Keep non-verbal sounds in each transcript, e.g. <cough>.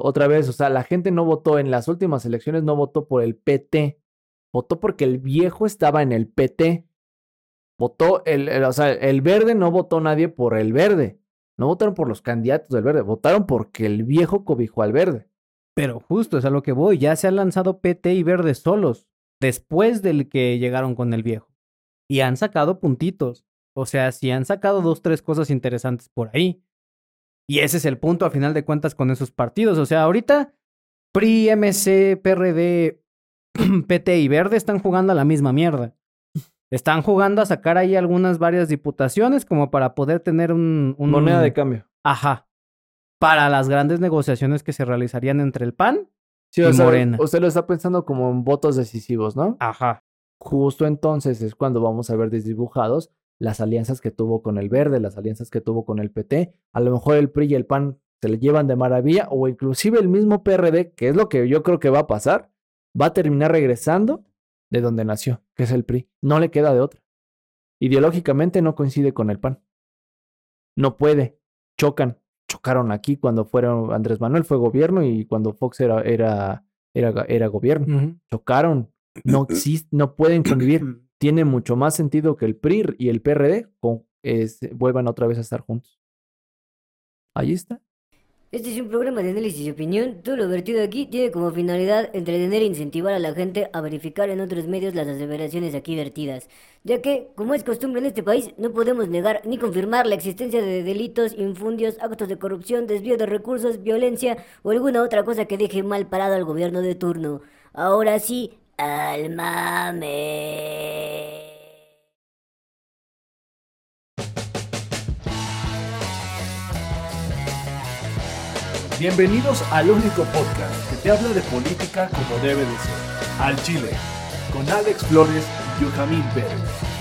otra vez, o sea, la gente no votó en las últimas elecciones, no votó por el PT, votó porque el viejo estaba en el PT. Votó, el, el- o sea, el verde no votó nadie por el verde. No votaron por los candidatos del verde, votaron porque el viejo cobijó al verde. Pero justo es a lo que voy. Ya se han lanzado PT y Verde solos. Después del que llegaron con el viejo. Y han sacado puntitos. O sea, si han sacado dos, tres cosas interesantes por ahí. Y ese es el punto, a final de cuentas, con esos partidos. O sea, ahorita PRI, MC, PRD, PT <clears throat> y Verde están jugando a la misma mierda. Están jugando a sacar ahí algunas varias diputaciones como para poder tener un... un- Moneda de cambio. Ajá. Para las grandes negociaciones que se realizarían entre el PAN. Sí, Y o sea, Morena. usted lo está pensando como en votos decisivos, ¿no? Ajá. Justo entonces es cuando vamos a ver desdibujados las alianzas que tuvo con el verde, las alianzas que tuvo con el PT. A lo mejor el PRI y el PAN se le llevan de maravilla o inclusive el mismo PRD, que es lo que yo creo que va a pasar, va a terminar regresando de donde nació, que es el PRI. No le queda de otra. Ideológicamente no coincide con el PAN. No puede. Chocan. Chocaron aquí cuando fueron Andrés Manuel fue gobierno y cuando Fox era, era, era, era gobierno. Chocaron. No no pueden convivir. <clears throat> Tiene mucho más sentido que el PRI y el PRD con- es- vuelvan otra vez a estar juntos. Ahí está. Este es un programa de análisis y opinión. Todo lo vertido aquí tiene como finalidad entretener e incentivar a la gente a verificar en otros medios las aseveraciones aquí vertidas, ya que, como es costumbre en este país, no podemos negar ni confirmar la existencia de delitos, infundios, actos de corrupción, desvío de recursos, violencia o alguna otra cosa que deje mal parado al gobierno de turno. Ahora sí, Bienvenidos al único podcast que te habla de política como debe de ser. Al Chile, con Alex Flores y Yohamín Pérez.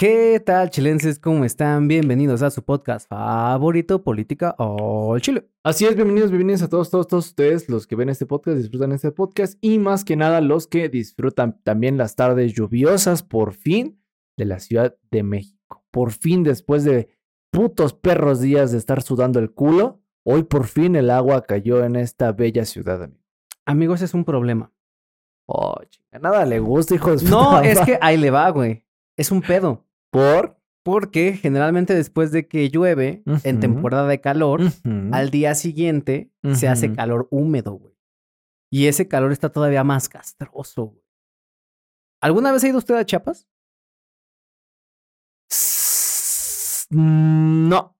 ¿Qué tal, chilenses? ¿Cómo están? Bienvenidos a su podcast favorito, Política al Chile. Así es, bienvenidos, bienvenidos a todos, todos, todos ustedes, los que ven este podcast, disfrutan este podcast y más que nada los que disfrutan también las tardes lluviosas, por fin, de la Ciudad de México. Por fin, después de putos perros días de estar sudando el culo, hoy por fin el agua cayó en esta bella ciudad, amigo. Amigos, es un problema. Oh, nada le gusta, hijo de su No, es que ahí le va, güey. Es un pedo. ¿Por? Porque generalmente después de que llueve, en temporada de calor, al día siguiente se hace calor húmedo, güey. Y ese calor está todavía más castroso, güey. ¿Alguna vez ha ido usted a Chiapas? S- No.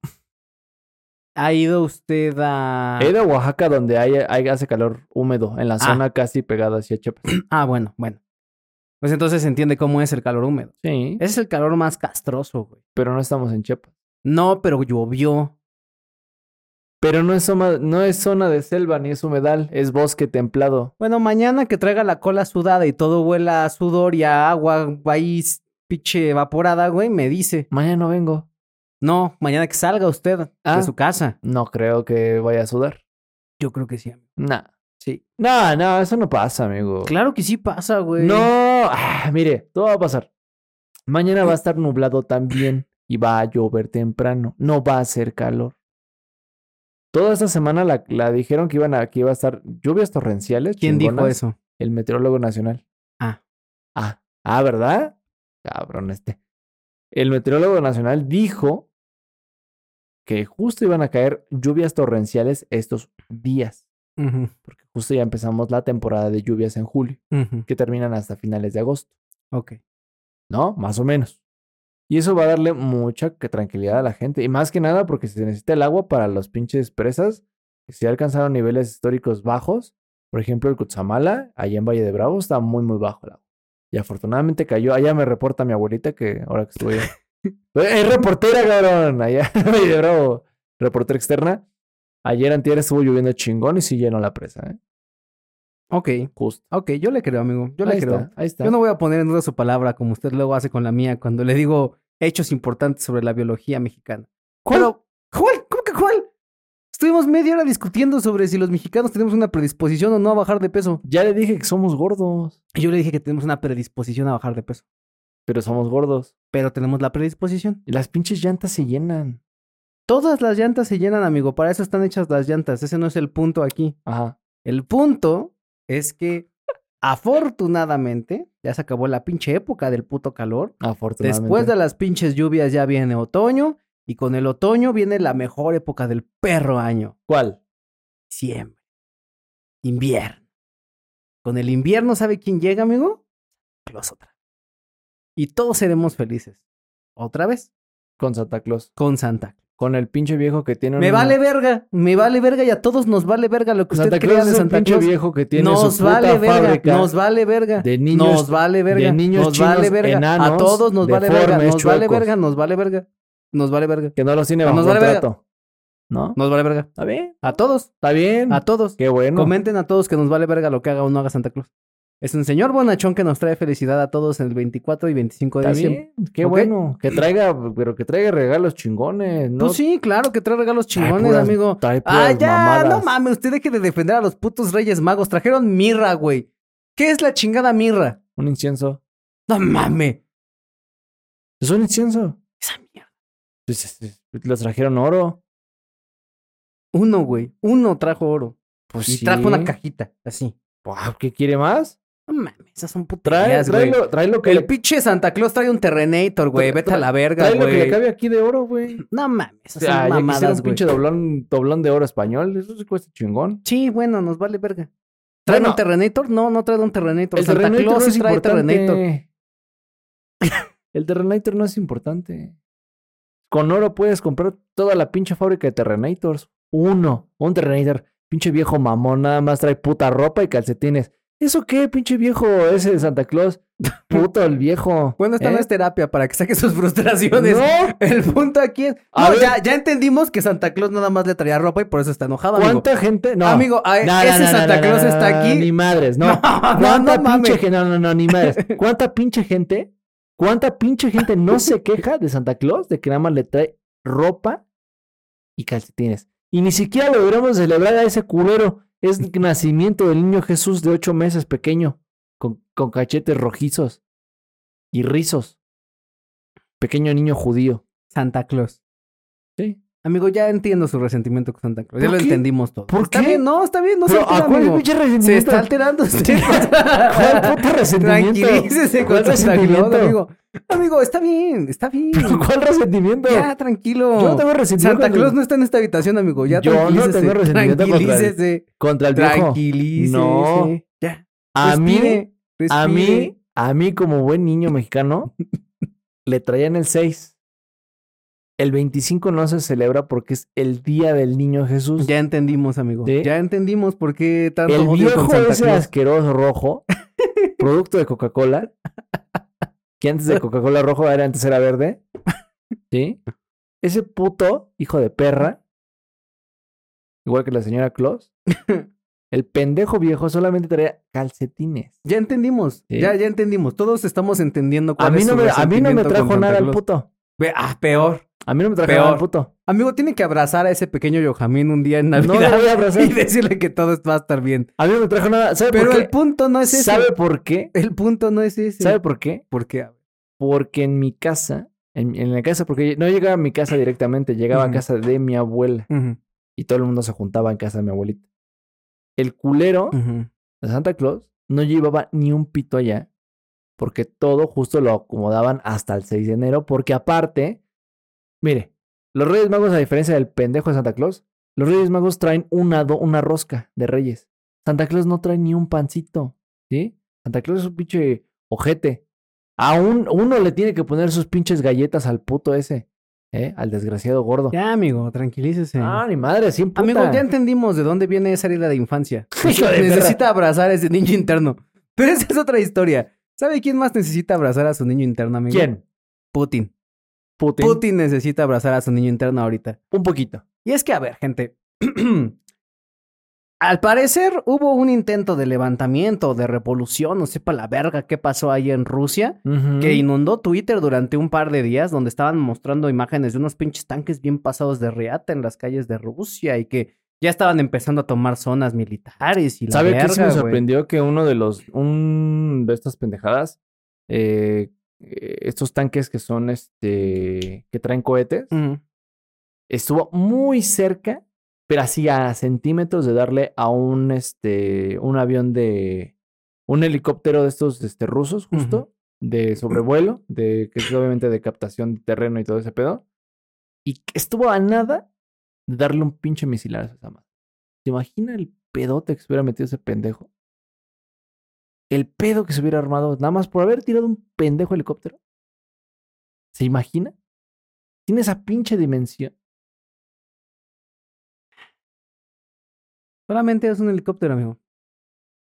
¿Ha ido usted a...? He ido a Oaxaca donde hay, hay- hace calor húmedo, en la Ah. zona casi pegada hacia Chiapas. <clears throat> Ah, bueno, bueno. Pues entonces se entiende cómo es el calor húmedo. Sí, Ese es el calor más castroso, güey. pero no estamos en Chiapas. No, pero llovió. Pero no es, zona, no es zona de selva ni es humedal, es bosque templado. Bueno, mañana que traiga la cola sudada y todo huela a sudor y a agua ahí pinche evaporada, güey, me dice. Mañana no vengo. No, mañana que salga usted Ah. de su casa. No creo que vaya a sudar. Yo creo que sí. Nah. Sí. No, no, eso no pasa, amigo. Claro que sí pasa, güey. No, ah, mire, todo va a pasar. Mañana va a estar nublado también y va a llover temprano. No va a hacer calor. Toda esta semana la, la dijeron que iban a, que iba a estar lluvias torrenciales. ¿Quién dijo eso? El meteorólogo nacional. Ah. Ah, ah, ¿verdad? Cabrón este. El meteorólogo nacional dijo que justo iban a caer lluvias torrenciales estos días, Porque justo ya empezamos la temporada de lluvias en julio, que terminan hasta finales de agosto, Ok. ¿no? Más o menos. Y eso va a darle mucha tranquilidad a la gente, y más que nada porque se necesita el agua para los pinches presas que si alcanzaron niveles históricos bajos. Por ejemplo, el Cutzamala, allá en Valle de Bravo, está muy, muy bajo el agua. Y afortunadamente cayó. Allá me reporta mi abuelita que ahora que estuve. <laughs> es reportera, cabrón. Allá en Valle de Bravo. Reportera externa. Ayer antier estuvo lloviendo chingón y sí llenó la presa, ¿eh? Ok. Justo. Ok, yo le creo, amigo. Yo ahí le creo. ahí está. Yo no voy a poner en duda su palabra como usted luego hace con la mía cuando le digo hechos importantes sobre la biología mexicana. ¿Cuál? Pero, ¿cuál? ¿Cómo que cuál? Estuvimos media hora discutiendo sobre si los mexicanos tenemos una predisposición o no a bajar de peso. Ya le dije que somos gordos. Y yo le dije que tenemos una predisposición a bajar de peso. Pero somos gordos. pero tenemos la predisposición. Y las pinches llantas se llenan. Todas las llantas se llenan, amigo. Para eso están hechas las llantas. Ese no es el punto aquí. Ajá. El punto es que, afortunadamente, ya se acabó la pinche época del puto calor. Afortunadamente. Después de las pinches lluvias ya viene otoño. Y con el otoño viene la mejor época del perro año. ¿Cuál? Diciembre. Invierno. Con el invierno, ¿sabe quién llega, amigo? Claus otra. Y todos seremos felices. Otra vez. Con Santa Claus. Con Santa. Con el pinche viejo que tiene Me una- vale verga. Me vale verga y a todos nos vale verga lo que usted Santa crea Claus de Santa pinche viejo que tiene nos su puta vale verga, fábrica nos vale verga. de niños- nos vale verga. de niños nos vale chinos verga. a todos nos vale verga. Nos vale verga, nos vale verga. Nos vale verga. que no los tiene bajo nos vale verga. contrato. ¿No? Nos vale verga. Está bien. A todos, Está bien. a todos. Qué bueno. Comenten a todos que nos vale verga lo que haga o no haga Santa Claus. Es un señor bonachón que nos trae felicidad a todos el 24 y 25 de Está diciembre. bien. Qué ¿Ok? bueno. Que traiga, pero que traiga regalos chingones. ¿no? Pues sí, claro que trae regalos chingones, puras- amigo. Ah, ya, mamadas. no mames, usted deje de defender a los putos Reyes Magos. Trajeron mirra, güey. ¿Qué es la chingada mirra? Un incienso. No mames. Es un incienso. Esa mierda. Pues, este, Los trajeron oro. Uno, güey. Uno trajo oro. Pues y sí. trajo una cajita, así. ¿Qué quiere más? No mames, esas son Trae, puterías, güey. tráelo, trae lo que El le, pinche Santa Claus trae un Terrenator, güey. Vete a la verga, trae lo que le güey. cabe aquí de oro, güey. No mames, esas O sea, son mamadas, un güey. pinche doblón, doblón de oro español. Eso sí cuesta chingón. Sí, bueno, nos vale verga. ¿Trae Bueno. un Terrenator? No, no trae un Terrenator. El Santa Terrenator Claus no es trae importante. Terrenator. <laughs> El Terrenator no es importante. Con oro puedes comprar toda la pinche fábrica de Terrenators. Uno. Un Terrenator. Pinche viejo mamón. Nada más trae puta ropa y calcetines. ¿Eso qué, pinche viejo ese de Santa Claus? <laughs> Puto el viejo. Bueno, esta ¿Eh? no es terapia para que saque sus <laughs> frustraciones. No. El punto aquí es. No, ya, ya entendimos que Santa Claus nada más le traía ropa y por eso está enojado, amigo. ¿Cuánta gente? No. Amigo, a- No, ese Santa Claus está aquí. Ni madres, no. <laughs> No, no, ¿Cuánta pinche gente? No, no, no, ni madres. ¿Cuánta pinche gente? ¿Cuánta pinche gente no se queja de Santa Claus de que nada más le trae ropa y calcetines? Y ni siquiera lo deberíamos celebrar a ese culero. Es el nacimiento del niño Jesús de ocho meses pequeño, con, con cachetes rojizos y rizos. Pequeño niño judío. Santa Claus. Sí. Amigo, ya entiendo su resentimiento con Santa Claus. Ya ¿Por lo entendimos todo. ¿Por está qué? bien, no, está bien, no se Pero, ¿a altera, amigo. Se resentimiento? está alterando usted. ¿Cuál puto <laughs> resentimiento? Tranquilícese con ¿Cuál Santa Claus, resentimiento? amigo. Amigo, está bien, está bien. ¿Pero ¿Cuál resentimiento? Ya, tranquilo. Yo no tengo resentimiento Santa Claus no está en esta habitación, amigo. Ya Yo no tranquilícese. tengo resentimiento contra el- tranquilícese. Contra el viejo. Tranquilícese. No. Ya. A mí, Respire, a mí, a mí como buen niño mexicano, <laughs> le traían el 6. El 25 no se celebra porque es el día del niño Jesús. Ya entendimos, amigo. ¿Sí? Ya entendimos por qué tanto el odio viejo con Santa ese asqueroso rojo, <laughs> producto de Coca-Cola, que antes de Coca-Cola rojo era antes era verde. ¿Sí? Ese puto hijo de perra, igual que la señora Claus, <laughs> el pendejo viejo solamente traía calcetines. Ya entendimos. Sí. Ya, ya entendimos. Todos estamos entendiendo cuál A mí, es no me, a mí no me trajo nada el puto. Ah, peor. A mí no me trajo Peor. nada el puto. Amigo, tiene que abrazar a ese pequeño Yohamín un día en No le Navidad voy a abrazar. <laughs> y decirle que todo va a estar bien. A mí no me trajo nada. ¿Sabe Pero por qué? el punto no es ese. ¿Sabe por qué? El punto no es ese. ¿Sabe por qué? por qué? Porque en mi casa, en, en la casa, porque no llegaba a mi casa directamente, llegaba a casa de mi abuela y todo el mundo se juntaba en casa de mi abuelita. El culero de Santa Claus no llevaba ni un pito allá porque todo justo lo acomodaban hasta el 6 de enero porque aparte, mire, los Reyes Magos a diferencia del pendejo de Santa Claus, los Reyes Magos traen una, do- una rosca de Reyes. Santa Claus no trae ni un pancito, ¿sí? Santa Claus es un pinche ojete. A un- uno le tiene que poner sus pinches galletas al puto ese, ¿eh? Al desgraciado gordo. Ya, amigo, tranquilícese. Ah, ni madre, sin puta. Amigo, ya entendimos de dónde viene esa herida de infancia. <laughs> Perra. necesita abrazar a ese niño interno. Pero esa es otra historia. ¿Sabe quién más necesita abrazar a su niño interno, amigo? ¿Quién? Putin. Putin. Putin necesita abrazar a su niño interno ahorita. Un poquito. Y es que, a ver, gente. <clears throat> Al parecer hubo un intento de levantamiento, de revolución, no sepa la verga qué pasó ahí en Rusia, que inundó Twitter durante un par de días, donde estaban mostrando imágenes de unos pinches tanques bien pasados de riata en las calles de Rusia y que ya estaban empezando a tomar zonas militares y la ¿Sabe verga, qué sí me sorprendió? Que uno de los, un de estas pendejadas, eh, estos tanques que son este que traen cohetes. Estuvo muy cerca, pero así a centímetros de darle a un este un avión de un helicóptero de estos este, rusos, justo, de sobrevuelo, de que es obviamente de captación de terreno y todo ese pedo. Y estuvo a nada de darle un pinche misilazo a esa madre. ¿Te imaginas el pedote que se hubiera metido ese pendejo? El pedo que se hubiera armado nada más por haber tirado un pendejo helicóptero. ¿Se imagina? Tiene esa pinche dimensión. Solamente es un helicóptero, amigo.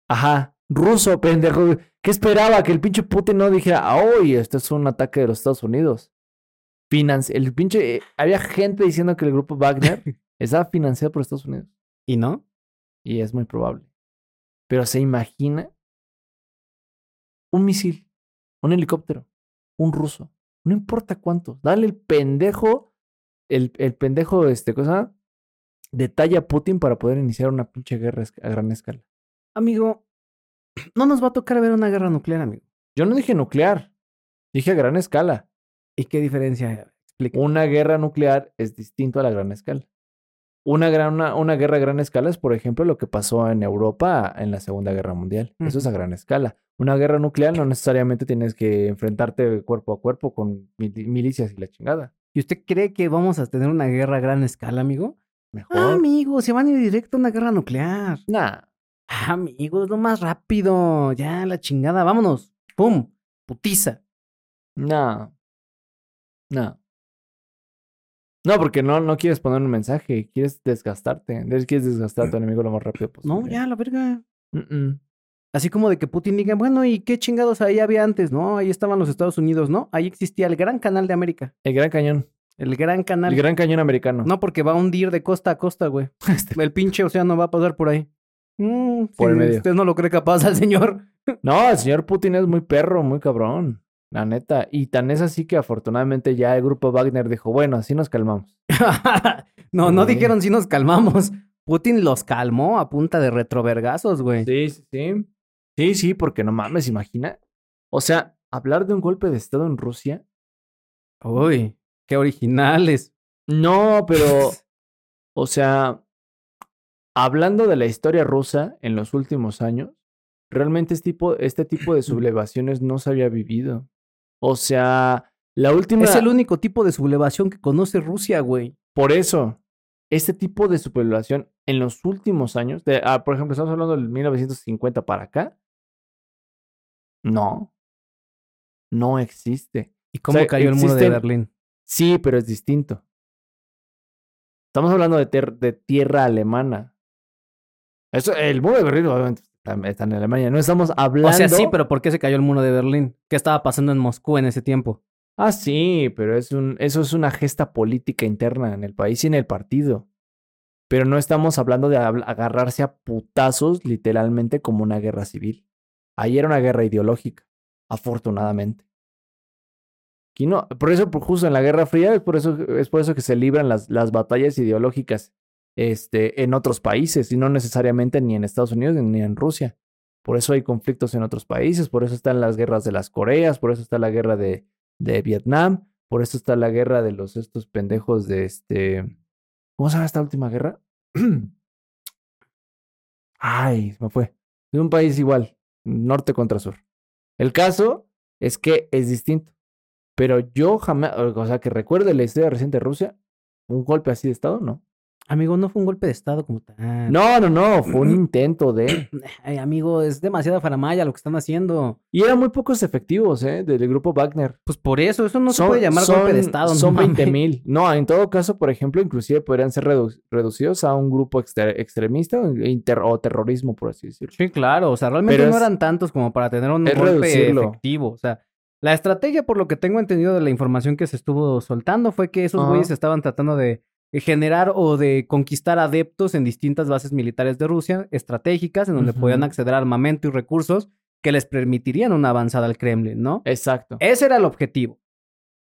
Ajá, ruso, pendejo. ¿Qué esperaba? Que el pinche Putin no dijera, oye, esto es un ataque de los Estados Unidos. Financi el pinche. eh, había gente diciendo que el grupo Wagner <laughs> estaba financiado por Estados Unidos. ¿Y no? Y es muy probable. Pero se imagina un misil, un helicóptero, un ruso. No importa cuánto. Dale el pendejo, el, el pendejo, este, cosa, detalle a Putin para poder iniciar una pinche guerra a gran escala. Amigo, <clears throat> no nos va a tocar ver una guerra nuclear, amigo. Yo no dije nuclear, dije a gran escala. ¿Y qué diferencia explica? Una guerra nuclear es distinto a la gran escala. Una, gran, una, una guerra a gran escala es, por ejemplo, lo que pasó en Europa en la Segunda Guerra Mundial. Eso es a gran escala. Una guerra nuclear no necesariamente tienes que enfrentarte cuerpo a cuerpo con mil- milicias y la chingada. ¿Y usted cree que vamos a tener una guerra a gran escala, amigo? Mejor. Ah, amigo, se van a ir directo a una guerra nuclear. Nah. Ah, amigo, es lo más rápido. Ya, la chingada, vámonos. ¡Pum! Putiza. No. No. No, porque no, no quieres poner un mensaje, quieres desgastarte. Quieres desgastar a tu enemigo lo más rápido posible. No, ya, la verga. Así como de que Putin diga, bueno, ¿y qué chingados ahí había antes? No, ahí estaban los Estados Unidos, ¿no? Ahí existía el Gran Canal de América. El Gran Cañón. El Gran Canal. El Gran Cañón americano. No, porque va a hundir de costa a costa, güey. <laughs> Este- El pinche océano va a pasar por ahí. Mm, Por el medio. Usted no lo cree capaz al señor. No, el señor Putin es muy perro, muy cabrón. La neta. Y tan es así que afortunadamente ya el grupo Wagner dijo, bueno, así nos calmamos. <laughs> no, no dijeron si nos calmamos. Putin los calmó a punta de retrovergazos, güey. Sí, sí, sí. Sí, sí, porque no mames, imagina. O sea, hablar de un golpe de Estado en Rusia. Uy, qué originales. No, pero, <laughs> o sea, hablando de la historia rusa en los últimos años, realmente este tipo, este tipo de <clears throat> sublevaciones no se había vivido. O sea, la última... Es el único tipo de sublevación que conoce Rusia, güey. Por eso, este tipo de sublevación en los últimos años, de, ah, por ejemplo, estamos hablando del 1950 para acá, no, no existe. ¿Y cómo sea, cayó el muro de Berlín? Sí, pero es distinto. Estamos hablando de, de tierra alemana. Eso, el muro de Berlín obviamente está, está en Alemania. No estamos hablando. O sea, sí, pero ¿por qué se cayó el muro de Berlín? ¿Qué estaba pasando en Moscú en ese tiempo? Ah, sí, pero es un, eso es una gesta política interna en el país y en el partido. Pero no estamos hablando de agarrarse a putazos literalmente como una guerra civil. Ahí era una guerra ideológica, afortunadamente. Aquí no, por eso, por justo en la Guerra Fría, es por eso, es por eso que se libran las, las batallas ideológicas este, en otros países, y no necesariamente ni en Estados Unidos ni en Rusia. Por eso hay conflictos en otros países, por eso están las guerras de las Coreas, por eso está la guerra de, de Vietnam, por eso está la guerra de los estos pendejos de este. ¿Cómo se llama esta última guerra? <clears throat> Ay, me fue. De un país igual, norte contra sur. El caso es que es distinto. Pero yo jamás, o sea, que recuerde la historia reciente de Rusia, un golpe así de Estado, no. Amigo, no fue un golpe de Estado como tal. No, no, no, fue un <clears throat> intento de... <clears throat> Ay, amigo, es demasiada faramaya lo que están haciendo. Y eran muy pocos efectivos, ¿eh? Del grupo Wagner. Pues por eso, eso no Son- se puede llamar golpe de Estado. Son no mames. 20 mil. No, en todo caso, por ejemplo, inclusive podrían ser redu- reducidos a un grupo extre- extremista o terrorismo, por así decirlo. Sí, claro, o sea, realmente Pero no es- eran tantos como para tener un golpe reducirlo. efectivo. O sea, la estrategia, por lo que tengo entendido de la información que se estuvo soltando, fue que esos güeyes estaban tratando de generar o de conquistar adeptos en distintas bases militares de Rusia, estratégicas, en donde podían acceder a armamento y recursos que les permitirían una avanzada al Kremlin, ¿no? Exacto. Ese era el objetivo.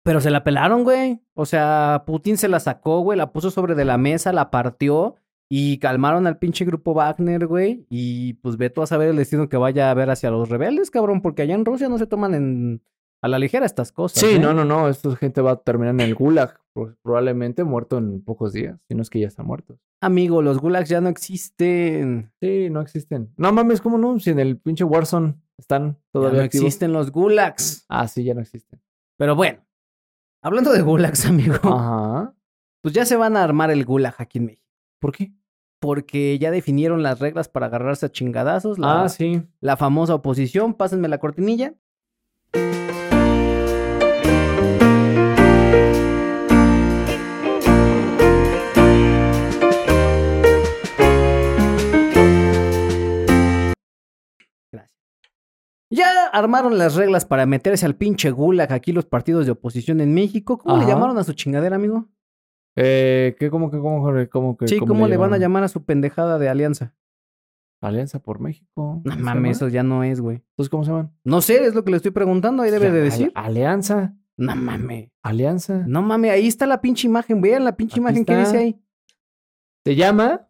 Pero se la pelaron, güey. O sea, Putin se la sacó, güey, la puso sobre de la mesa, la partió y calmaron al pinche grupo Wagner, güey. Y pues ve tú a saber el destino que vaya a haber hacia los rebeldes, cabrón, porque allá en Rusia no se toman en, a la ligera estas cosas. Sí, ¿eh? no, no, no. Esta gente va a terminar en el gulag. pro- Probablemente muerto en pocos días. Si no es que ya está muerto. Amigo, los gulags ya no existen. Sí, no existen. No mames, ¿cómo no? Si en el pinche Warzone están Ya todavía no activos. existen los gulags. Ah, sí, ya no existen. Pero bueno, hablando de gulags, <laughs> amigo, Ajá. pues ya se van a armar el gulag aquí en México. ¿Por qué? Porque ya definieron las reglas para agarrarse a chingadazos. La, Ah, sí. la famosa oposición. Pásenme la cortinilla. Ya armaron las reglas para meterse al pinche gulag aquí los partidos de oposición en México. ¿Cómo le llamaron a su chingadera, amigo? Eh, ¿qué, cómo, que, cómo, cómo, que, Sí, cómo ¿cómo le van a llamar a su pendejada de alianza? Alianza por México. No ¿Se mames, eso ya no es, güey. Entonces, ¿cómo se llaman? No sé, es lo que le estoy preguntando, ahí debe Ya, de al- decir. Alianza. No mames. Alianza. No mames, ahí está la pinche imagen. Vean la pinche Aquí imagen que dice ahí. Se llama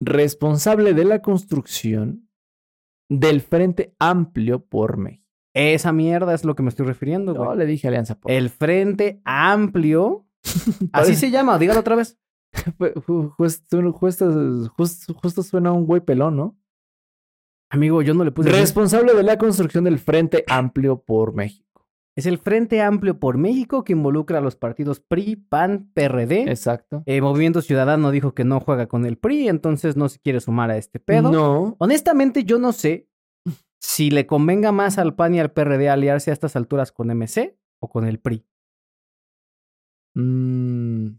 responsable de la construcción del Frente Amplio por México. Esa mierda es lo que me estoy refiriendo, No güey. le dije Alianza por El Frente Amplio. <laughs> Así se llama, dígalo otra vez. <laughs> Ju- ju- Justo, justo, justo, justo suena un güey pelón, ¿no? Amigo, yo no le puse. Responsable de la construcción del Frente Amplio por México. Es el Frente Amplio por México que involucra a los partidos PRI, PAN, PRD. Exacto. Eh, Movimiento Ciudadano dijo que no juega con el PRI, entonces no se quiere sumar a este pedo. No. Honestamente, yo no sé si le convenga más al PAN y al PRD aliarse a estas alturas con MC o con el PRI. Mm.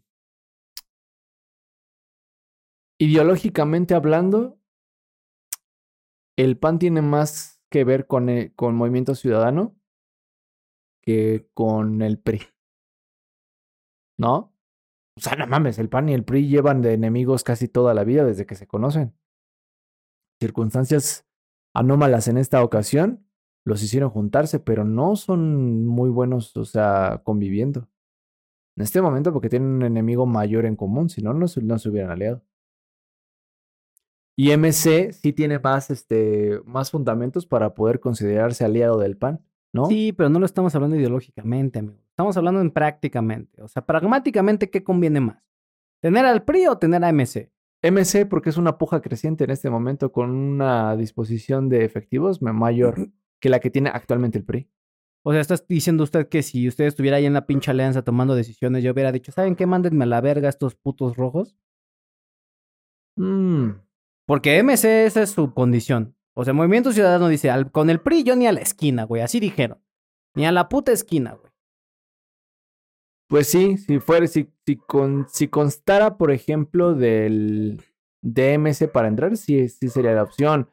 Ideológicamente hablando, el PAN tiene más que ver con, el- con Movimiento Ciudadano que con el PRI. ¿No? O sea, no mames, el PAN y el PRI llevan de enemigos casi toda la vida desde que se conocen. Circunstancias anómalas en esta ocasión los hicieron juntarse, pero no son muy buenos, o sea, conviviendo. En este momento porque tienen un enemigo mayor en común, si no, no se, no se hubieran aliado. Y MC sí tiene más, este, más fundamentos para poder considerarse aliado del PAN, ¿no? Sí, pero no lo estamos hablando ideológicamente, amigo. Estamos hablando en prácticamente. O sea, pragmáticamente, ¿qué conviene más? ¿Tener al PRI o tener a MC? MC porque es una puja creciente en este momento con una disposición de efectivos ma- mayor <clears throat> que la que tiene actualmente el PRI. O sea, ¿estás diciendo usted que si usted estuviera ahí en la pinche alianza tomando decisiones, yo hubiera dicho, ¿saben qué? Mándenme a la verga estos putos rojos? Mm, Porque MC esa es su condición. O sea, Movimiento Ciudadano dice, "Al- con el PRI yo ni a la esquina, güey. Así dijeron. Ni a la puta esquina, güey. Pues sí, si fuera, si, si, con, si constara, por ejemplo, del DMC para entrar, sí, sí sería la opción.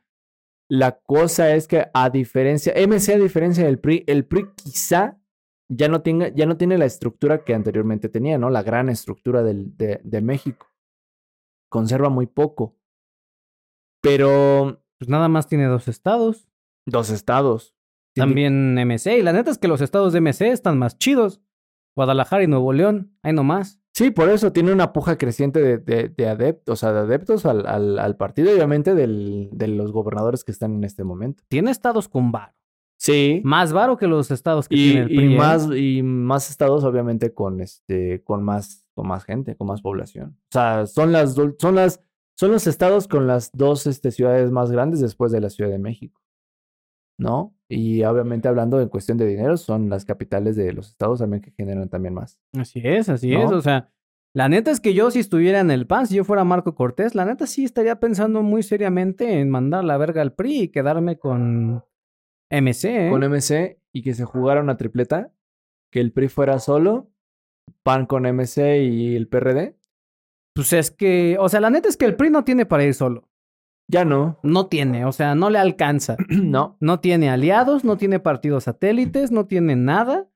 La cosa es que a diferencia, MC a diferencia del PRI, el PRI quizá ya no tenga, ya no tiene la estructura que anteriormente tenía, ¿no? La gran estructura del, de, de México. Conserva muy poco. Pero Pues nada más tiene dos estados. dos estados. También MC. Y la neta es que los estados de MC están más chidos. Guadalajara y Nuevo León. Ahí nomás. Sí, por eso tiene una puja creciente de, de, de adeptos, o sea, de adeptos al, al, al partido y obviamente del, de los gobernadores que están en este momento. Tiene estados con varo. Sí. Más varo que los estados que Y, tiene el y PRI. ¿eh? más, y más estados, obviamente, con este, con más, con más gente, con más población. O sea, son las son las, son los estados con las dos este, ciudades más grandes después de la Ciudad de México. ¿No? Y obviamente hablando en cuestión de dinero, son las capitales de los estados también que generan también más. Así es, así ¿No? es. O sea, la neta es que yo si estuviera en el PAN, si yo fuera Marco Cortés, la neta sí estaría pensando muy seriamente en mandar la verga al PRI y quedarme con MC. ¿eh? con MC y que se jugara una tripleta, que el PRI fuera solo, PAN con MC y el PRD. Pues es que, o sea, la neta es que el PRI no tiene para ir solo. Ya no, No tiene, o sea, no le alcanza. <clears throat> no. No tiene aliados, no tiene partidos satélites, no tiene nada.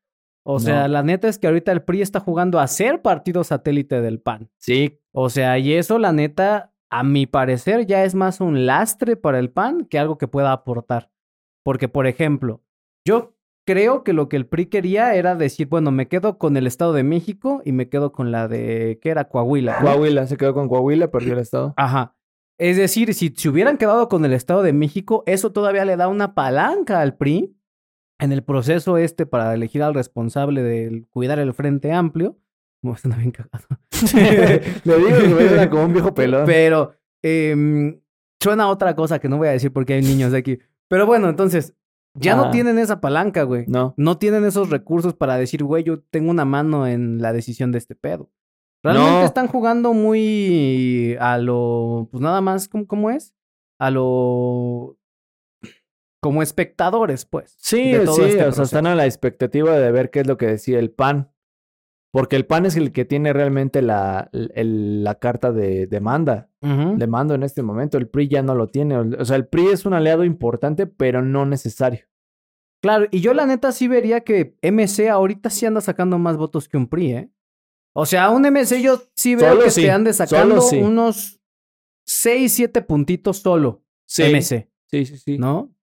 O sea, la neta es que ahorita el PRI está jugando a ser partido satélite del PAN. Sí, O sea, y eso, la neta, a mi parecer, ya es más un lastre para el PAN que algo que pueda aportar. Porque, por ejemplo, yo creo que lo que el PRI quería era decir, bueno, me quedo con el Estado de México y me quedo con la de, ¿qué era? Coahuila. Coahuila se quedó con Coahuila, perdió el estado. Ajá. Es decir, si se hubieran quedado con el Estado de México, eso todavía le da una palanca al PRI en el proceso este para elegir al responsable de cuidar el Frente Amplio. Como suena bien cagado. <laughs> Le digo que me suena como un viejo pelón. Pero em, suena a otra cosa que no voy a decir porque hay niños de aquí. Pero bueno, entonces, ya no Ajá. tienen esa palanca, güey. No. No tienen esos recursos para decir, güey, yo tengo una mano en la decisión de este pedo. Realmente No. están jugando muy a lo, pues nada más, ¿cómo, cómo es? A lo... Como espectadores, pues. Sí, de todo sí, este o sea, están a la expectativa de ver qué es lo que decide el PAN. Porque el PAN es el que tiene realmente la, el- la carta de demanda. Ujú. De mando en este momento. El PRI ya no lo tiene. O sea, el PRI es un aliado importante, pero no necesario. Claro, y yo la neta sí vería que MC ahorita sí anda sacando más votos que un PRI, ¿eh? O sea, un MC yo sí veo Solo que sí, te ande sacando sí. unos 6, 7 puntitos solo. MC, Sí, sí, sí. ¿no?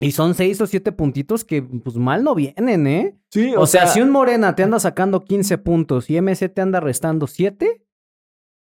Y son 6 o 7 puntitos que pues mal no vienen, ¿eh? Sí, O, sea, si un Morena te anda sacando 15 puntos y MC te anda restando 7,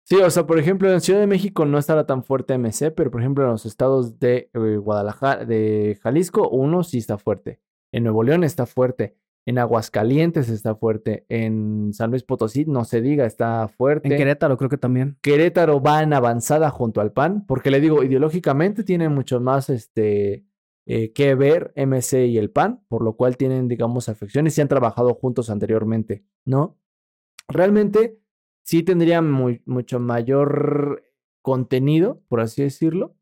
Sí, o sea, por ejemplo, en Ciudad de México no estará tan fuerte MC, pero por ejemplo en los estados de eh, Guadalajara, de Jalisco, uno sí está fuerte. En Nuevo León está fuerte. En Aguascalientes está fuerte. En San Luis Potosí, no se diga, está fuerte. en Querétaro creo que también. Querétaro va en avanzada junto al PAN, porque le digo, ideológicamente tienen mucho más este, eh, que ver MC y el PAN, por lo cual tienen, digamos, afecciones y han trabajado juntos anteriormente, ¿no? Realmente sí tendría muy- mucho mayor contenido, por así decirlo,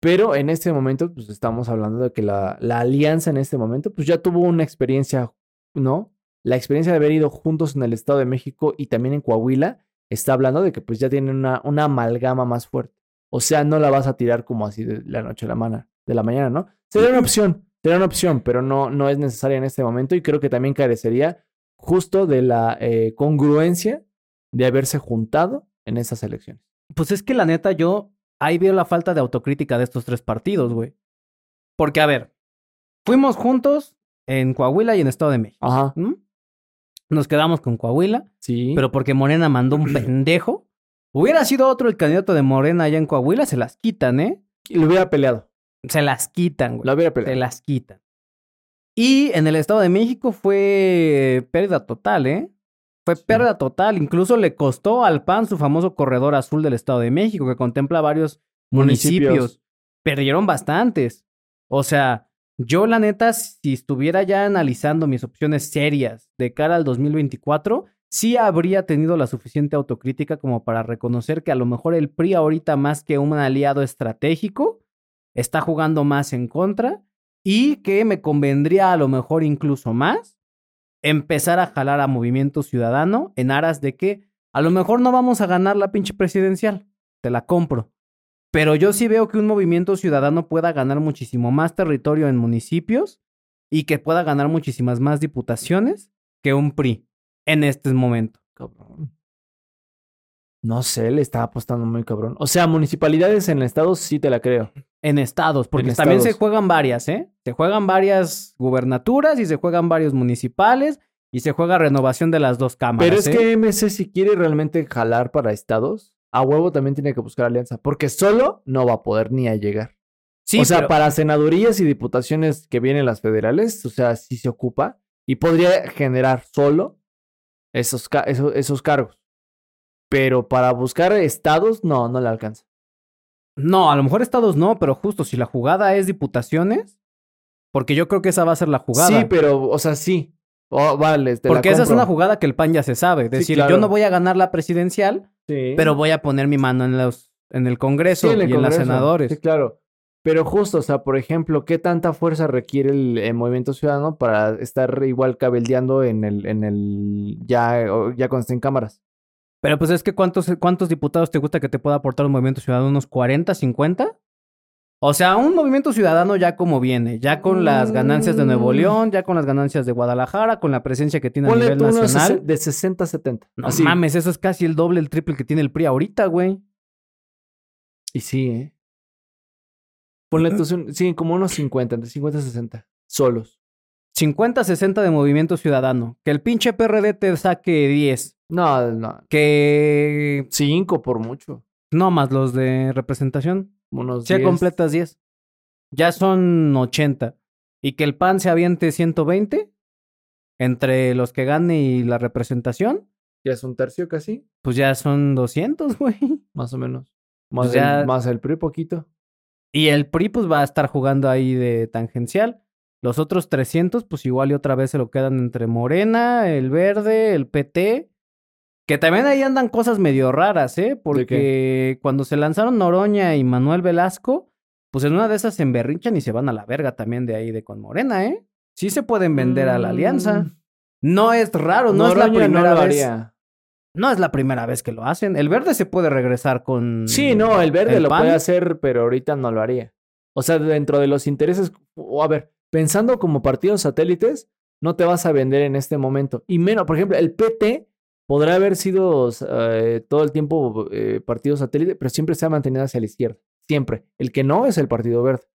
pero en este momento, pues estamos hablando de que la, la alianza en este momento, pues ya tuvo una experiencia, ¿no? La experiencia de haber ido juntos en el Estado de México y también en Coahuila, está hablando de que pues ya tienen una, una amalgama más fuerte. O sea, no la vas a tirar como así de la noche a la, mañana, de la mañana, ¿no? Sería una opción, sería una opción, pero no, no es necesaria en este momento y creo que también carecería justo de la eh, congruencia de haberse juntado en esas elecciones. Pues es que la neta, yo ahí veo la falta de autocrítica de estos tres partidos, güey. Porque, a ver, fuimos juntos en Coahuila y en Estado de México. Ajá. Nos quedamos con Coahuila, sí. pero porque Morena mandó un <clears throat> pendejo. Hubiera sido otro el candidato de Morena allá en Coahuila, se las quitan, ¿eh? Y lo hubiera peleado, Se las quitan, güey. lo hubiera Se peleado. las quitan. Y en el Estado de México fue pérdida total, ¿eh? Fue pérdida total. Incluso le costó al PAN su famoso corredor azul del Estado de México, que contempla varios municipios. Municipios. Perdieron bastantes. O sea, yo la neta, si estuviera ya analizando mis opciones serias de cara al 2024, sí habría tenido la suficiente autocrítica como para reconocer que a lo mejor el PRI ahorita más que un aliado estratégico, está jugando más en contra y que me convendría a lo mejor incluso más empezar a jalar a Movimiento Ciudadano en aras de que a lo mejor no vamos a ganar la pinche presidencial, te la compro. Pero yo sí veo que un movimiento ciudadano pueda ganar muchísimo más territorio en municipios y que pueda ganar muchísimas más diputaciones que un PRI en este momento. Cabrón. No sé, le está apostando muy cabrón. O sea, municipalidades en estados sí te la creo. En estados, porque En también se juegan varias, ¿eh? Se juegan varias gubernaturas y se juegan varios municipales y se juega renovación de las dos cámaras. Pero es ¿eh? que MC si quiere realmente jalar para estados, a huevo también tiene que buscar alianza, porque solo no va a poder ni a llegar. Sí, o sea, pero- para senadurías y diputaciones que vienen las federales, o sea, sí se ocupa y podría generar solo esos, ca- esos, esos cargos. Pero para buscar estados, no, no le alcanza. No, a lo mejor estados no, pero justo si la jugada es diputaciones, porque yo creo que esa va a ser la jugada. Sí, pero, o sea, sí. Oh, vale, te la porque esa es una jugada que el PAN ya se sabe. Decir, claro. yo no voy a ganar la presidencial, Sí. pero voy a poner mi mano en los en el Congreso Sí, en el y en las senadores. Sí, claro. Pero justo, o sea, por ejemplo, ¿qué tanta fuerza requiere el, eh, movimiento ciudadano para estar igual cabeldeando en el, en el, ya, ya cuando esté en cámaras? Pero pues es que ¿cuántos, ¿cuántos diputados te gusta que te pueda aportar un movimiento ciudadano? ¿Unos 40, 50? O sea, un movimiento ciudadano ya como viene, ya con las ganancias de Nuevo Mm. León, ya con las ganancias de Guadalajara, con la presencia que tiene a nivel nacional. de 60 a 70. No Así. mames, eso es casi el doble, el triple que tiene el PRI ahorita, güey. Y sí, ¿eh? Ponle tú, sí, como unos 50, entre 50 y 60. Solos. 50, 60 de movimiento ciudadano. Que el pinche PRD te saque 10. No, no. Que 5 por mucho. no más los de representación. Unos Ya 10. completas 10. Ya son 80. y que el PAN se aviente 120 entre los que gane y la representación, Ya es un tercio casi, pues ya son 200, güey. más o menos. Más, Pues ya- el, más el PRI poquito. Y el PRI pues va a estar jugando ahí de tangencial. Los otros 300 pues igual y otra vez se lo quedan entre Morena, el Verde, el PT. Que también ahí andan cosas medio raras, ¿eh? Porque cuando se lanzaron Noroña y Manuel Velasco, pues en una de esas se emberrinchan y se van a la verga también de ahí de con Morena, ¿eh? Sí se pueden vender a la alianza. Mm, No es raro, no es la primera vez. No es la primera vez que lo hacen. El Verde se puede regresar con Sí, no, el verde ¿El lo PAN? puede hacer, pero ahorita no lo haría. O sea, dentro de los intereses, o a ver, pensando como partidos satélites, no te vas a vender en este momento. Y menos, por ejemplo, el PT podrá haber sido eh, todo el tiempo eh, partido satélite, pero siempre se ha mantenido hacia la izquierda. Siempre. El que no es el Partido Verde.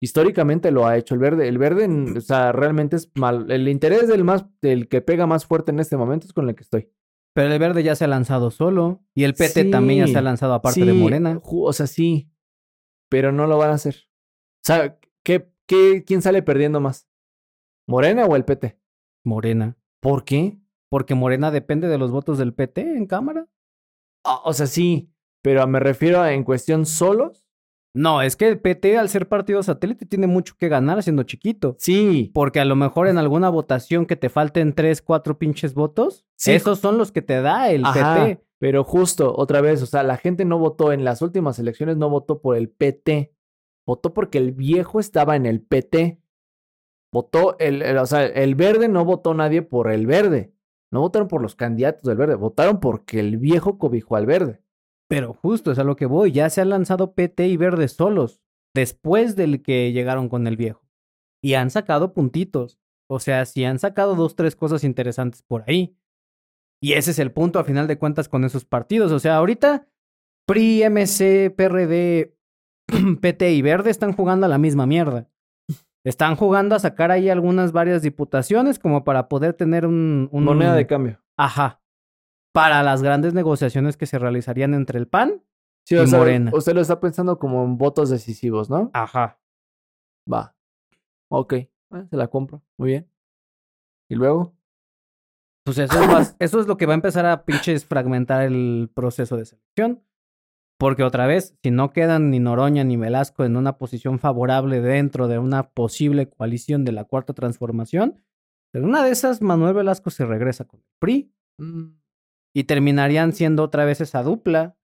Históricamente lo ha hecho el verde. El verde, o sea, realmente es mal. El interés del más, del que pega más fuerte en este momento es con el que estoy. Pero el Verde ya se ha lanzado solo. Y el PT también ya se ha lanzado aparte de Morena. O sea, sí. Pero no lo van a hacer. O sea, ¿qué, qué, quién sale perdiendo más? ¿Morena o el PT? Morena. ¿Por qué? Porque Morena depende de los votos del PT en Cámara. Ah, o sea, sí. Pero me refiero a en cuestión solos. No, es que el PT, al ser partido satélite, tiene mucho que ganar siendo chiquito. Sí. Porque a lo mejor en alguna votación que te falten tres, cuatro pinches votos, Sí. esos son los que te da el Ajá, PT. Pero justo, otra vez, o sea, la gente no votó en las últimas elecciones, no votó por el PT. Votó porque el viejo estaba en el PT. Votó, el, el- o sea, el verde no votó nadie por el verde. No votaron por los candidatos del verde, votaron porque el viejo cobijó al verde. Pero justo es a lo que voy. Ya se han lanzado PT y Verde solos. Después del que llegaron con el viejo. Y han sacado puntitos. O sea, sí han sacado dos, tres cosas interesantes por ahí. Y ese es el punto a final de cuentas con esos partidos. O sea, ahorita PRI, MC, PRD, PT <clears throat> y Verde están jugando a la misma mierda. Están jugando a sacar ahí algunas varias diputaciones como para poder tener un... un- Moneda de cambio. Ajá. Para las grandes negociaciones que se realizarían entre el PAN. Sí, Y o sea, Morena. usted lo está pensando como en votos decisivos, ¿no? Ajá. Va. Ok. Ah, se la compro. Muy bien. ¿Y luego? Pues eso es, más- eso es lo que va a empezar a pinches fragmentar el proceso de selección. Porque otra vez, si no quedan ni Noroña ni Velasco en una posición favorable dentro de una posible coalición de la cuarta transformación, en una de esas Manuel Velasco se regresa con el PRI y terminarían siendo otra vez esa dupla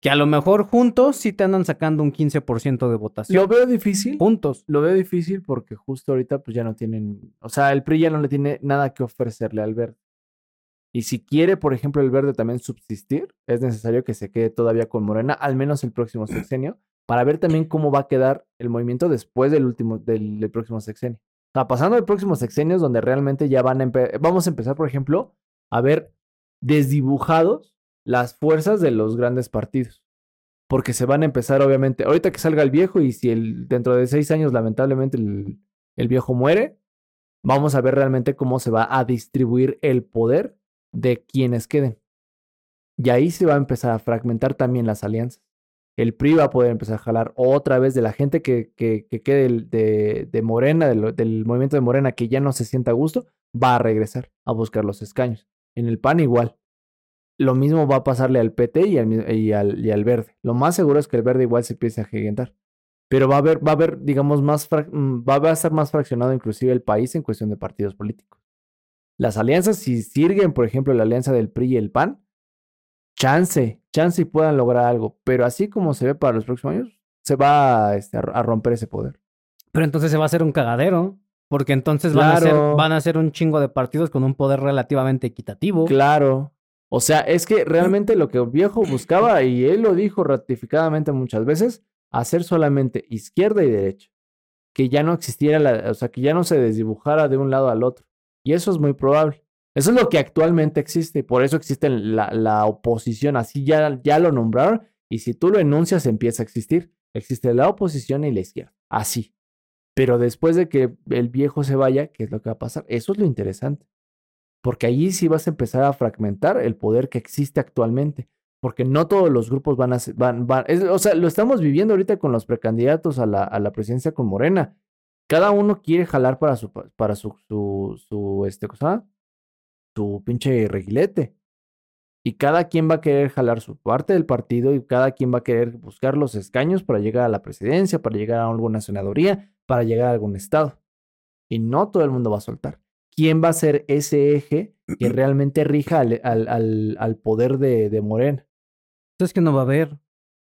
que a lo mejor juntos sí te andan sacando un 15% de votación. Lo veo difícil. Juntos. Lo veo difícil porque justo ahorita pues ya no tienen, o sea, el PRI ya no le tiene nada que ofrecerle al verde. Y si quiere, por ejemplo, el verde también subsistir, es necesario que se quede todavía con Morena, al menos el próximo sexenio, para ver también cómo va a quedar el movimiento después del último, del, del próximo sexenio. O sea, pasando el próximo sexenio es donde realmente ya van a vamos a empezar, por ejemplo, a ver desdibujados las fuerzas de los grandes partidos. Porque se van a empezar, obviamente, ahorita que salga el viejo y si el, dentro de seis años lamentablemente el, el viejo muere, vamos a ver realmente cómo se va a distribuir el poder de quienes queden. Y ahí se va a empezar a fragmentar también las alianzas. El PRI va a poder empezar a jalar otra vez de la gente que, que, que quede de, Morena, del, movimiento de Morena que ya no se sienta a gusto, va a regresar a buscar los escaños. En el PAN igual. Lo mismo va a pasarle al PT y al, y al, y al verde. Lo más seguro es que el verde igual se empiece a gigantar. Pero va a haber, va a haber, digamos, más mm, va a estar más fraccionado inclusive el país en cuestión de partidos políticos. Las alianzas, si sirven, por ejemplo, la alianza del PRI y el PAN, chance, chance y puedan lograr algo. Pero así como se ve para los próximos años, se va a, este, a romper ese poder. Pero entonces se va a hacer un cagadero. Porque entonces van, a ser, van a ser un chingo de partidos con un poder relativamente equitativo. Claro. O sea, es que realmente lo que el viejo <clears throat> buscaba, y él lo dijo ratificadamente muchas veces, hacer solamente izquierda y derecha. Que ya no existiera, la, o sea, que ya no se desdibujara de un lado al otro. Y eso es muy probable. Eso es lo que actualmente existe. Por eso existe la, la oposición. Así ya, ya lo nombraron. Y si tú lo enuncias, empieza a existir. Existe la oposición y la izquierda. Así. Pero después de que el viejo se vaya, ¿qué es lo que va a pasar? Eso es lo interesante. Porque allí sí vas a empezar a fragmentar el poder que existe actualmente. Porque no todos los grupos van a van, van, o sea, lo estamos viviendo ahorita con los precandidatos a la, a la presidencia con Morena. Cada uno quiere jalar para su, para su, su, su, este, cosa, su pinche reguilete. Y cada quien va a querer jalar su parte del partido y cada quien va a querer buscar los escaños para llegar a la presidencia, para llegar a alguna senaduría, para llegar a algún estado. Y no todo el mundo va a soltar. ¿Quién va a ser ese eje que <clears throat> realmente rija al, al, al, al poder de, de Morena? Entonces que no va a haber.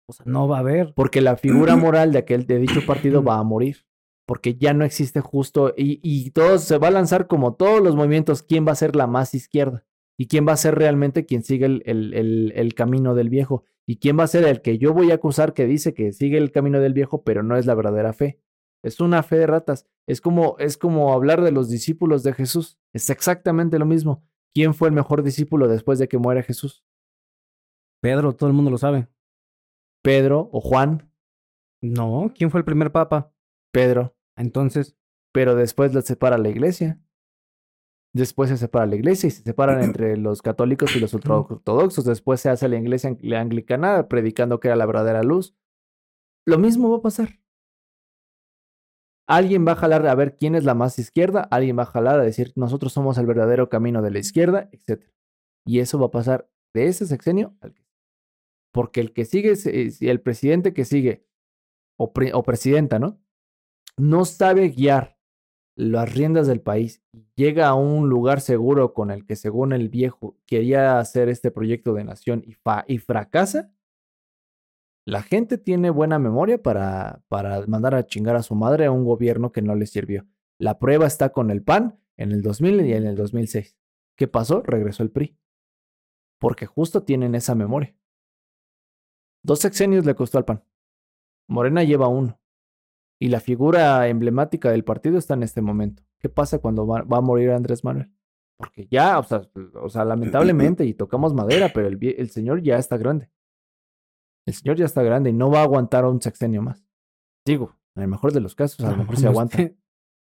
O sea, no va a haber. Porque la figura <clears throat> moral de aquel de dicho partido va a morir. Porque ya no existe justo. Y, y todo se va a lanzar como todos los movimientos. ¿Quién va a ser la más izquierda? ¿Y quién va a ser realmente quien sigue el, el, el, el camino del viejo? ¿Y quién va a ser el que yo voy a acusar que dice que sigue el camino del viejo, pero no es la verdadera fe? Es una fe de ratas. Es como, es como hablar de los discípulos de Jesús. Es exactamente lo mismo. ¿Quién fue el mejor discípulo después de que muere Jesús? Pedro, todo el mundo lo sabe. ¿Pedro o Juan? No, ¿quién fue el primer papa? Pedro. Entonces, Pero después los separa la iglesia. Después se separa la iglesia y se separan <clears throat> entre los católicos y los ultraortodoxos. Después se hace la iglesia ang- la anglicana predicando que era la verdadera luz. Lo mismo va a pasar. Alguien va a jalar a ver quién es la más izquierda, alguien va a jalar a decir nosotros somos el verdadero camino de la izquierda, etc. Y eso va a pasar de ese sexenio al que Porque el que sigue, el presidente que sigue, o, pre- o presidenta, ¿no? No sabe guiar las riendas del país y llega a un lugar seguro con el que según el viejo quería hacer este proyecto de nación y, fracasa, la gente tiene buena memoria para, para mandar a chingar a su madre a un gobierno que no le sirvió. La prueba está con el PAN en el 2000 y en el 2006. ¿Qué pasó? Regresó el PRI. Porque justo tienen esa memoria. Dos sexenios le costó al PAN. Morena lleva uno. Y la figura emblemática del partido está en este momento. ¿Qué pasa cuando va, va a morir Andrés Manuel? Porque ya, o sea, o sea lamentablemente, y tocamos madera, pero el, señor ya está grande. El señor ya está grande y no va a aguantar un sexenio más. Digo, en el mejor de los casos, a lo mejor se <laughs> aguanta.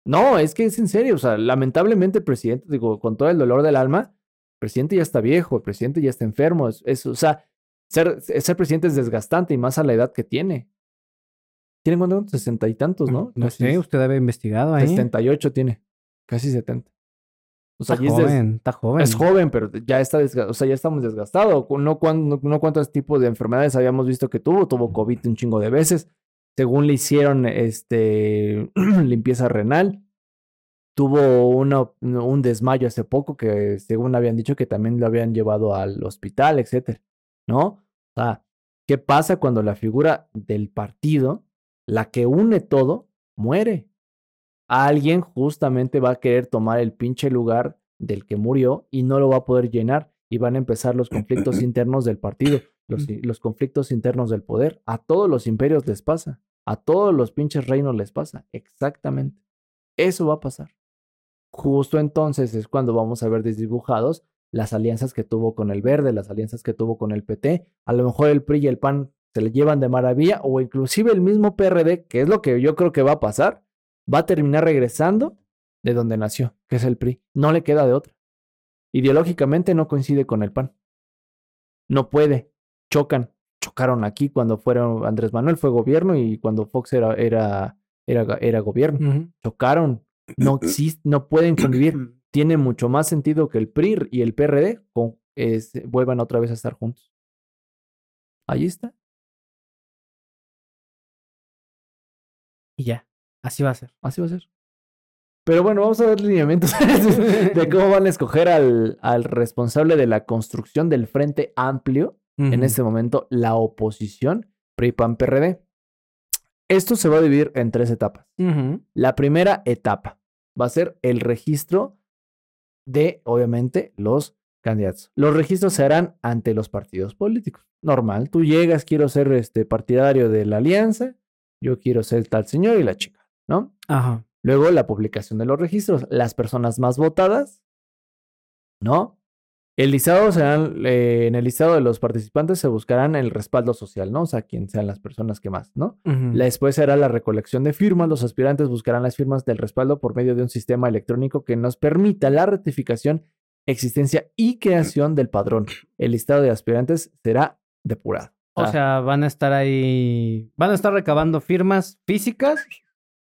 No, es que es en serio, o sea, lamentablemente el presidente, digo, con todo el dolor del alma, el presidente ya está viejo, el presidente ya está enfermo, es, es- o sea, ser, ser presidente es desgastante y más a la edad que tiene. Tiene cuánto? Sesenta y tantos, ¿no? No Casi sé, usted había investigado ahí. 78 tiene, casi 70. O sea, Está joven, está joven. es joven, pero ya está desga- o sea, ya estamos desgastados. No, cuán- no, no cuántos tipos de enfermedades habíamos visto que tuvo, tuvo COVID un chingo de veces. Según le hicieron este <clears throat> limpieza renal, tuvo una, un desmayo hace poco que según habían dicho que también lo habían llevado al hospital, etcétera, ¿no? O sea, ¿qué pasa cuando la figura del partido, la que une todo, muere? Alguien justamente va a querer tomar el pinche lugar del que murió y no lo va a poder llenar y van a empezar los conflictos <clears throat> internos del partido, los, los conflictos internos del poder. A todos los imperios les pasa, a todos los pinches reinos les pasa, exactamente. Eso va a pasar. Justo entonces es cuando vamos a ver desdibujados las alianzas que tuvo con el Verde, las alianzas que tuvo con el PT. A lo mejor el PRI y el PAN se le llevan de maravilla o inclusive el mismo PRD, que es lo que yo creo que va a pasar, va a terminar regresando de donde nació, que es el PRI. No le queda de otra. Ideológicamente no coincide con el PAN. No puede. Chocan. Chocaron aquí cuando fueron Andrés Manuel fue gobierno y cuando Fox era, era, era, era gobierno. Chocaron. No existe, no pueden convivir. Tiene mucho más sentido que el PRI y el PRD con- es- vuelvan otra vez a estar juntos. Ahí está. Y ya, así va a ser. Así va a ser. Pero bueno, vamos a ver lineamientos <laughs> de cómo van a escoger al, al responsable de la construcción del Frente Amplio, en este momento la oposición, PRI-PAN-PRD. Esto se va a dividir en tres etapas. La primera etapa va a ser el registro de, obviamente, los candidatos. Los registros se harán ante los partidos políticos. Normal, tú llegas, quiero ser este partidario de la alianza, yo quiero ser tal señor y la chica, ¿no? Ajá. Luego la publicación de los registros, las personas más votadas, ¿no? El listado serán, eh, en el listado de los participantes se buscarán el respaldo social, ¿no? O sea, quién sean las personas que más, ¿no? Después será la recolección de firmas. Los aspirantes buscarán las firmas del respaldo por medio de un sistema electrónico que nos permita la ratificación, existencia y creación del padrón. El listado de aspirantes será depurado. O sea, van a estar ahí, van a estar recabando firmas físicas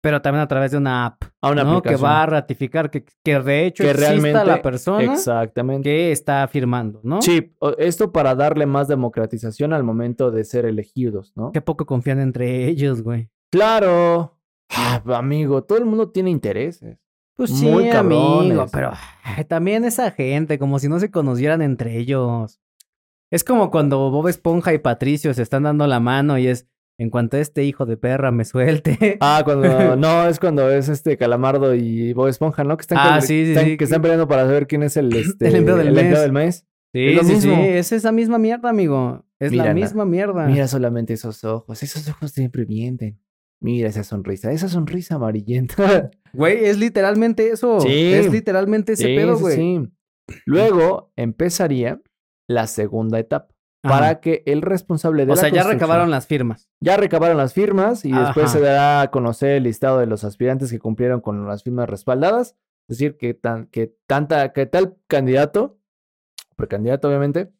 Pero también a través de una app, a una ¿no? Que va a ratificar que, que de hecho Que exista realmente- la persona Exactamente. que está firmando, ¿no? Sí, esto para darle más democratización al momento de ser elegidos, ¿no? Qué poco confían entre ellos, güey. Claro. Ah, amigo, todo el mundo tiene intereses. Pues sí, Muy amigo, pero ay, también esa gente, como si no se conocieran entre ellos. Es como cuando Bob Esponja y Patricio se están dando la mano y es, en cuanto este hijo de perra me suelte. Ah, cuando <laughs> no, es cuando es este Calamardo y Bob Esponja, ¿no? Que están, Ah, sí, sí, están- sí. que están peleando para saber quién es el, <clears throat> este, El empleado del mes. del mes. sí, es sí, sí, es esa misma mierda, amigo. Es Mira, la na- misma mierda. Mira solamente esos ojos, esos ojos siempre mienten. Mira esa sonrisa, esa sonrisa amarillenta. <laughs> Güey, es literalmente eso. Sí. Es literalmente ese Sí, pedo, sí, güey. sí. Luego empezaría la segunda etapa Ajá. para que el responsable de O la sea, ya recabaron las firmas. Ya recabaron las firmas y después se dará a conocer el listado de los aspirantes que cumplieron con las firmas respaldadas. Es decir, que, tan, que, tanta, que tal candidato, precandidato obviamente,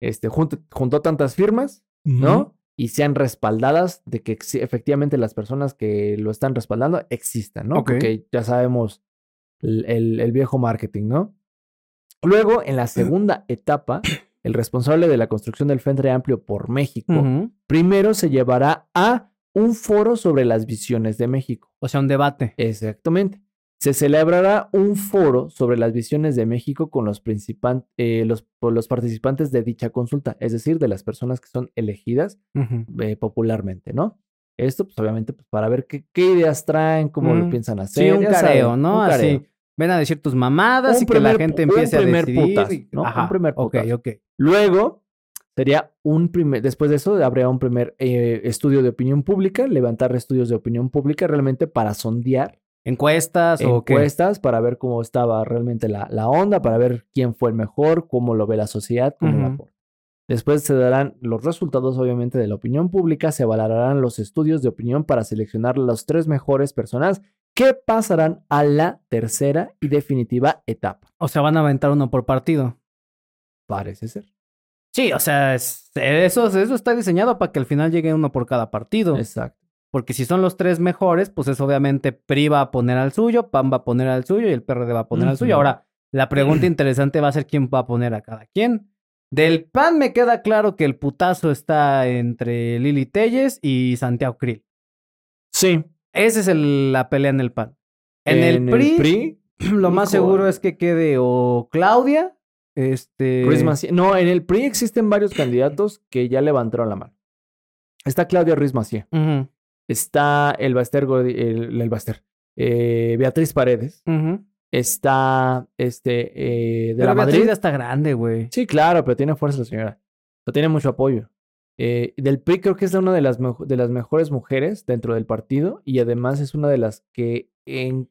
este, junt- juntó tantas firmas, ¿no? Y sean respaldadas de que efectivamente las personas que lo están respaldando existan, ¿no? Porque ya sabemos el, el- el viejo marketing, ¿no? Luego, en la <clears throat> segunda etapa, el responsable de la construcción del Frente Amplio por México primero se llevará a un foro sobre las visiones de México. O sea, un debate. Exactamente. Se celebrará un foro sobre las visiones de México con los, eh, los, participantes de dicha consulta, es decir, de las personas que son elegidas eh, popularmente, ¿no? Esto, pues obviamente, pues, para ver qué, qué ideas traen, cómo lo piensan hacer. Sí, un saben, careo, ¿no? un careo. Así. Ven a decir tus mamadas Un y que la gente un empiece a decidir. putazo, y- ¿no? Un primer ok. Luego sería un primer, después de eso habría un primer eh, estudio de opinión pública, levantar estudios de opinión pública realmente para sondear ¿Encuestas o qué? encuestas, para ver cómo estaba realmente la, la onda, para ver quién fue el mejor, cómo lo ve la sociedad, cómo aporta. Después se darán los resultados, obviamente, de la opinión pública, se valorarán los estudios de opinión para seleccionar las tres mejores personas que pasarán a la tercera y definitiva etapa. O sea, van a aventar uno por partido. Parece ser. Sí, o sea, es- eso, eso está diseñado para que al final llegue uno por cada partido. Exacto. Porque si son los tres mejores, pues es obviamente PRI va a poner al suyo, PAN va a poner al suyo y el PRD va a poner al suyo. Ahora, la pregunta <clears throat> interesante va a ser quién va a poner a cada quien. Del PAN me queda claro que el putazo está entre Lili Telles y Santiago Krill. Sí. Esa es el- la pelea en el PAN. En, el, PRI, <clears throat> lo más seguro es que quede o Claudia, este... Macié. No, en el PRI existen varios <clears throat> candidatos que ya levantaron la mano. Está Claudia Ruiz Macié. Está el Baster, el, el Baster. eh, Beatriz Paredes. Está este eh, de Pero la Beatriz Madrid. está grande, güey. Sí, claro, pero tiene fuerza la señora. Pero tiene mucho apoyo. Eh, del PRI creo que es una de las, de las mejores mujeres dentro del partido y además es una de las que en,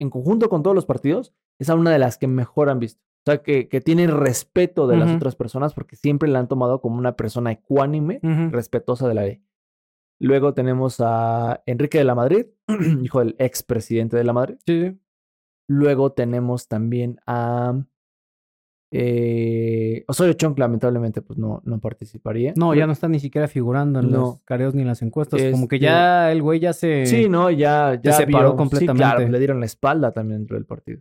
en conjunto con todos los partidos es una de las que mejor han visto. O sea, que, que tiene respeto de las otras personas porque siempre la han tomado como una persona ecuánime, Ujú. respetuosa de la ley. Luego tenemos a Enrique de la Madrid, <clears throat> hijo del expresidente de la Madrid. Sí. Luego tenemos también a eh, Osorio Chong, lamentablemente, pues no, no participaría. No, ya no está ni siquiera figurando en No. los careos ni en las encuestas. Como que ya el güey ya se... Sí, no, ya, ya separó vio- completamente. Sí, claro, le dieron la espalda también dentro del partido.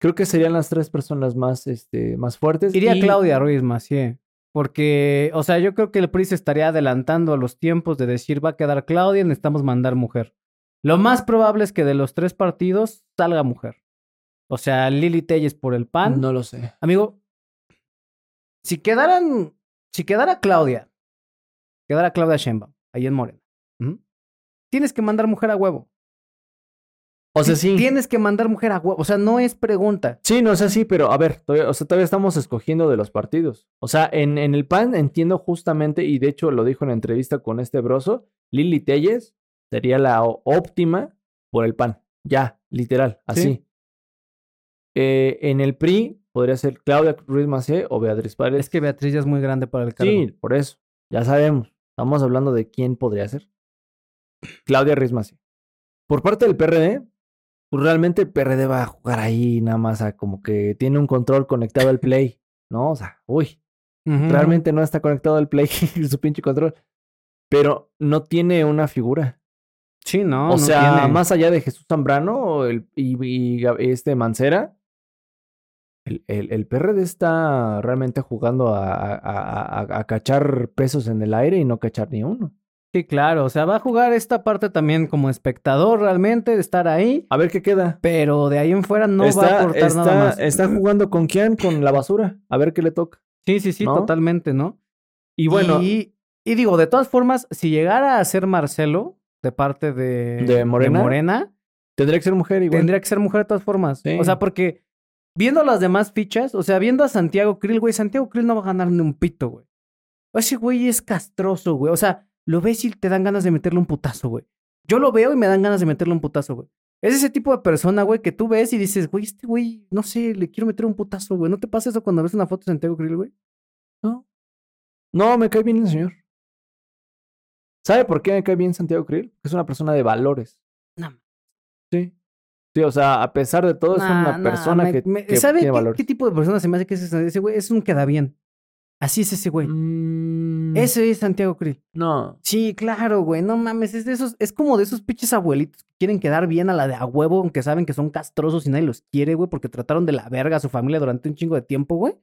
Creo que serían las tres personas más, este, más fuertes. Iría y- Claudia Ruiz Macié. Porque, o sea, yo creo que el PRI se estaría adelantando a los tiempos de decir va a quedar Claudia, necesitamos mandar mujer. Lo más probable es que de los tres partidos salga mujer. O sea, Lili Telles por el PAN. No lo sé. Amigo, si quedaran, si quedara Claudia, quedara Claudia Sheinbaum, ahí en Morena, tienes que mandar mujer a huevo. O sea, sí. Tienes que mandar mujer a huevo. O sea, no es pregunta. Sí, no, o sea, sí, pero a ver, todavía, o sea, todavía estamos escogiendo de los partidos. O sea, en, en el PAN entiendo justamente, y de hecho lo dijo en la entrevista con este broso, Lili Telles sería la óptima por el PAN. Ya, literal, así. Sí. Eh, en el PRI podría ser Claudia Ruiz Macé o Beatriz Paredes. Es que Beatriz ya es muy grande para el cargo. Sí, por eso. Ya sabemos. Estamos hablando de quién podría ser. Claudia Ruiz Macé. Por parte del PRD, pues realmente el PRD va a jugar ahí nada más a como que tiene un control conectado al Play, ¿no? O sea, uy, realmente no está conectado al Play <laughs> su pinche control. Pero no tiene una figura. Sí, no. o no sea, tiene. más allá de Jesús Zambrano el- y, este Mancera, el, el, el PRD está realmente jugando a, a- a- cachar pesos en el aire y no cachar ni uno. Sí, claro. O sea, va a jugar esta parte también como espectador realmente, de estar ahí. A ver qué queda. Pero de ahí en fuera no está, va a aportar está- nada más. está jugando con quién? Con la basura. A ver qué le toca. Sí, sí, sí, ¿no? totalmente, ¿no? Y bueno, Y, y digo, de todas formas, si llegara a ser Marcelo de parte de, ¿De Morena? Morena, tendría que ser mujer igual. tendría que ser mujer de todas formas. Sí. O sea, porque viendo las demás fichas, o sea, viendo a Santiago Krill, güey, Santiago Krill no va a ganar ni un pito, güey. Ese güey es castroso, güey. O sea, lo ves y te dan ganas de meterle un putazo, güey. Yo lo veo y me dan ganas de meterle un putazo, güey. Es ese tipo de persona, güey, que tú ves y dices, güey, este güey, no sé, le quiero meter un putazo, güey. ¿No te pasa eso cuando ves una foto de Santiago Krill, güey? No. No, me cae bien el señor. ¿Sabe por qué me cae bien Santiago Krill? Es una persona de valores. No. Sí. Sí, o sea, a pesar de todo, es una nah, persona me- que, me- que ¿Sabe tiene qué, valores. qué tipo de persona se me hace que es ese, ese güey? Es un queda bien. Así es ese güey. Mm, Ese es Santiago Krill. No. Sí, claro, güey. No mames, es de esos, es como de esos pinches abuelitos que quieren quedar bien a la de a huevo, aunque saben que son castrosos y nadie los quiere, güey, porque trataron de la verga a su familia durante un chingo de tiempo, güey.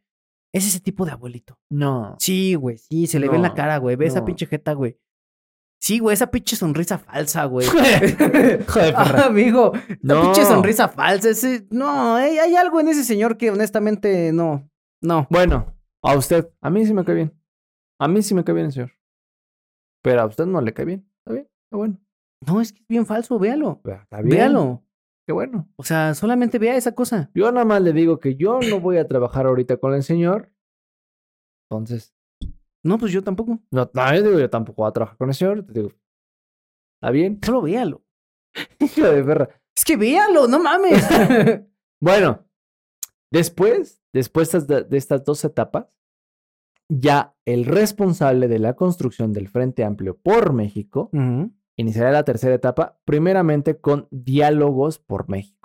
Es ese tipo de abuelito. No. Sí, güey, sí, se le ve en la cara, güey. Ve esa pinche jeta, güey. Sí, güey, esa pinche sonrisa falsa, güey. <laughs> Joder. Ah, amigo, No. pinche sonrisa falsa. Ese... No, hay, hay algo en ese señor que honestamente no. No. Bueno, a usted, a mí sí me cae bien. A mí sí me cae bien el señor. Pero a usted no le cae bien. Está bien, está bueno. No, es que es bien falso, véalo. Está bien. Véalo. Qué bueno. O sea, solamente vea esa cosa. Yo nada más le digo que yo no voy a trabajar ahorita con el señor. Entonces, No, pues yo tampoco. no, no, yo digo, yo tampoco voy a trabajar con el señor. Te digo, ¿está bien? Solo véalo. <laughs> Hijo de perra. Es que véalo, no mames. <laughs> Bueno, después, después de estas- dos etapas, ya el responsable de la construcción del Frente Amplio por México iniciará la tercera etapa, primeramente con diálogos por México.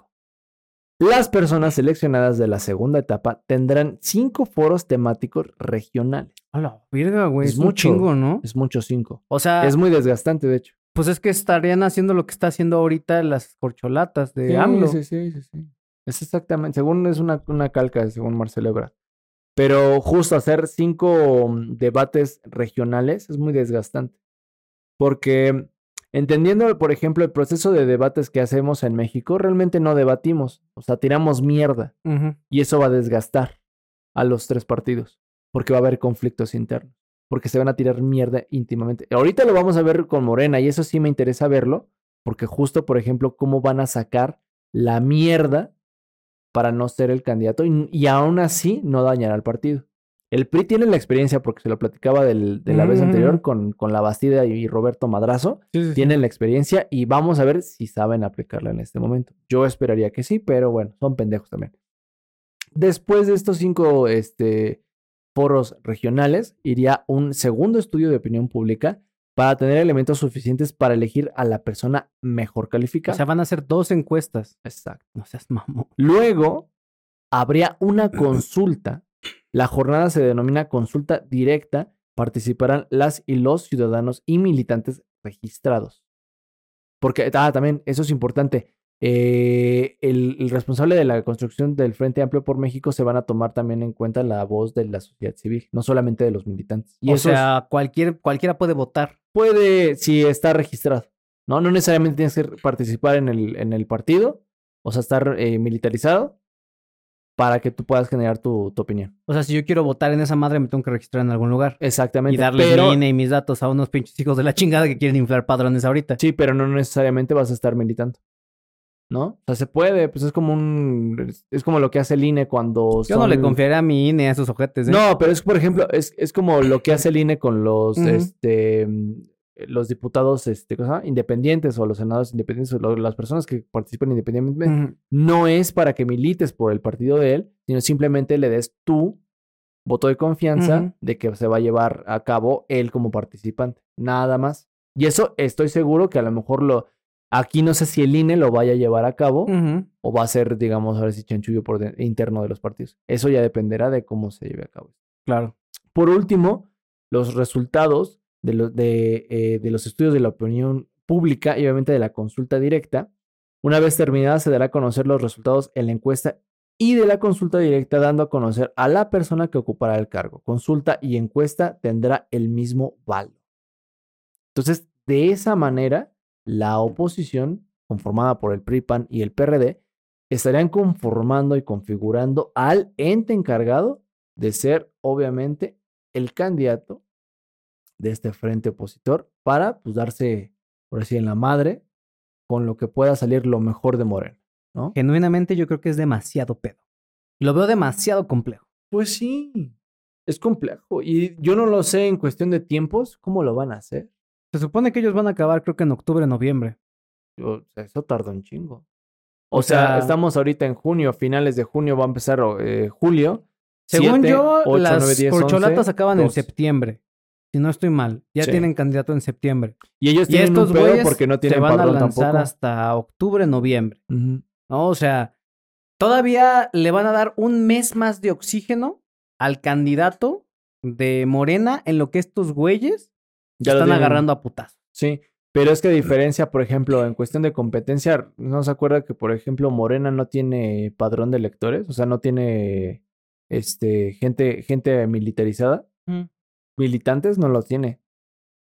Las personas seleccionadas de la segunda etapa tendrán cinco foros temáticos regionales. A la verga, güey. Es Es, un mucho. chingo, ¿no? Es mucho cinco. O sea, Es muy desgastante, de hecho. pues es que estarían haciendo lo que está haciendo ahorita las corcholatas de AMLO. sí, sí, sí, sí. Es exactamente, según es una, una calca, según Marcelo Ebrard. Pero justo hacer cinco mm, debates regionales es muy desgastante. Porque entendiendo, por ejemplo, el proceso de debates que hacemos en México, realmente no debatimos. O sea, tiramos mierda. Y eso va a desgastar a los tres partidos. Porque va a haber conflictos internos. Porque se van a tirar mierda íntimamente. Ahorita lo vamos a ver con Morena y eso sí me interesa verlo. Porque justo, por ejemplo, cómo van a sacar la mierda para no ser el candidato y, y aún así no dañar al partido. El PRI tiene la experiencia, porque se lo platicaba del- de la vez Mm. anterior con, con la Bastida y Roberto Madrazo, Sí, sí, sí. tienen la experiencia y vamos a ver si saben aplicarla en este momento. Yo esperaría que sí, pero bueno, son pendejos también. Después de estos cinco este, foros regionales, iría un segundo estudio de opinión pública para tener elementos suficientes para elegir a la persona mejor O calificada. sea, van a hacer dos encuestas. Exacto. No seas mamón. Luego, habría una consulta. La jornada se denomina consulta directa. Participarán las y los ciudadanos y militantes registrados. Porque, ah, también, eso es importante. eh, el, el responsable de la construcción del Frente Amplio por México se van a tomar también en cuenta la voz de la sociedad civil, no solamente de los militantes. Y o sea, cualquier, cualquiera puede votar. puede, si está registrado, ¿no? No necesariamente tienes que participar en el, en el partido, o sea, estar eh, militarizado para que tú puedas generar tu, tu opinión. O sea, si yo quiero votar en esa madre, me tengo que registrar en algún lugar. Exactamente. Y darle pero, mi INE y mis datos a unos pinches hijos de la chingada que quieren inflar padrones ahorita. Sí, pero no necesariamente vas a estar militando. ¿No? O sea, se puede, pues es como un. Es, como lo que hace el INE cuando. Yo no le confiaré a mi INE a esos ojetes. ¿eh? No, pero es, por ejemplo, es, es como lo que hace el INE con los, este, los diputados este, independientes o los senadores independientes o lo- las personas que participan independientemente. No es para que milites por el partido de él, sino simplemente le des tu voto de confianza de que se va a llevar a cabo él como participante. Nada más. Y eso estoy seguro que a lo mejor lo... Aquí no sé si el INE lo vaya a llevar a cabo o va a ser, digamos, ahora sí chanchullo por de- interno de los partidos. Eso ya dependerá de cómo se lleve a cabo. Claro. Por último, los resultados de, los de, eh, de los estudios de la opinión pública y obviamente de la consulta directa. Una vez terminada, se dará a conocer los resultados en la encuesta y de la consulta directa, dando a conocer a la persona que ocupará el cargo. Consulta y encuesta tendrá el mismo valor. Entonces, de esa manera, la oposición, conformada por el PRI, PAN y el PRD, estarían conformando y configurando al ente encargado de ser, obviamente, el candidato de este frente opositor para pues, darse, por así en la madre, con lo que pueda salir lo mejor de Morena, ¿no? Genuinamente yo creo que es demasiado pedo. Lo veo demasiado complejo. Pues sí, es complejo. Y yo no lo sé en cuestión de tiempos, ¿cómo lo van a hacer? Se supone que ellos van a acabar creo que en octubre, noviembre. Yo- eso tardó un chingo. O, sea, sea- estamos ahorita en junio, finales de junio va a empezar eh, julio. Según yo, ocho, las nueve, diez, corcholatas once, acaban en septiembre. Si no estoy mal, ya Sí. tienen candidato en septiembre. Y ellos Y tienen estos un pedo porque no se tienen van a lanzar tampoco. hasta octubre, noviembre. ¿no? O sea, todavía le van a dar un mes más de oxígeno al candidato de Morena en lo que estos güeyes Ya están agarrando a putazos. Sí, pero es que a diferencia, por ejemplo, en cuestión de competencia, ¿no se acuerda que, por ejemplo, Morena no tiene padrón de electores? O sea, no tiene este, gente, gente militarizada. Militantes no lo tiene.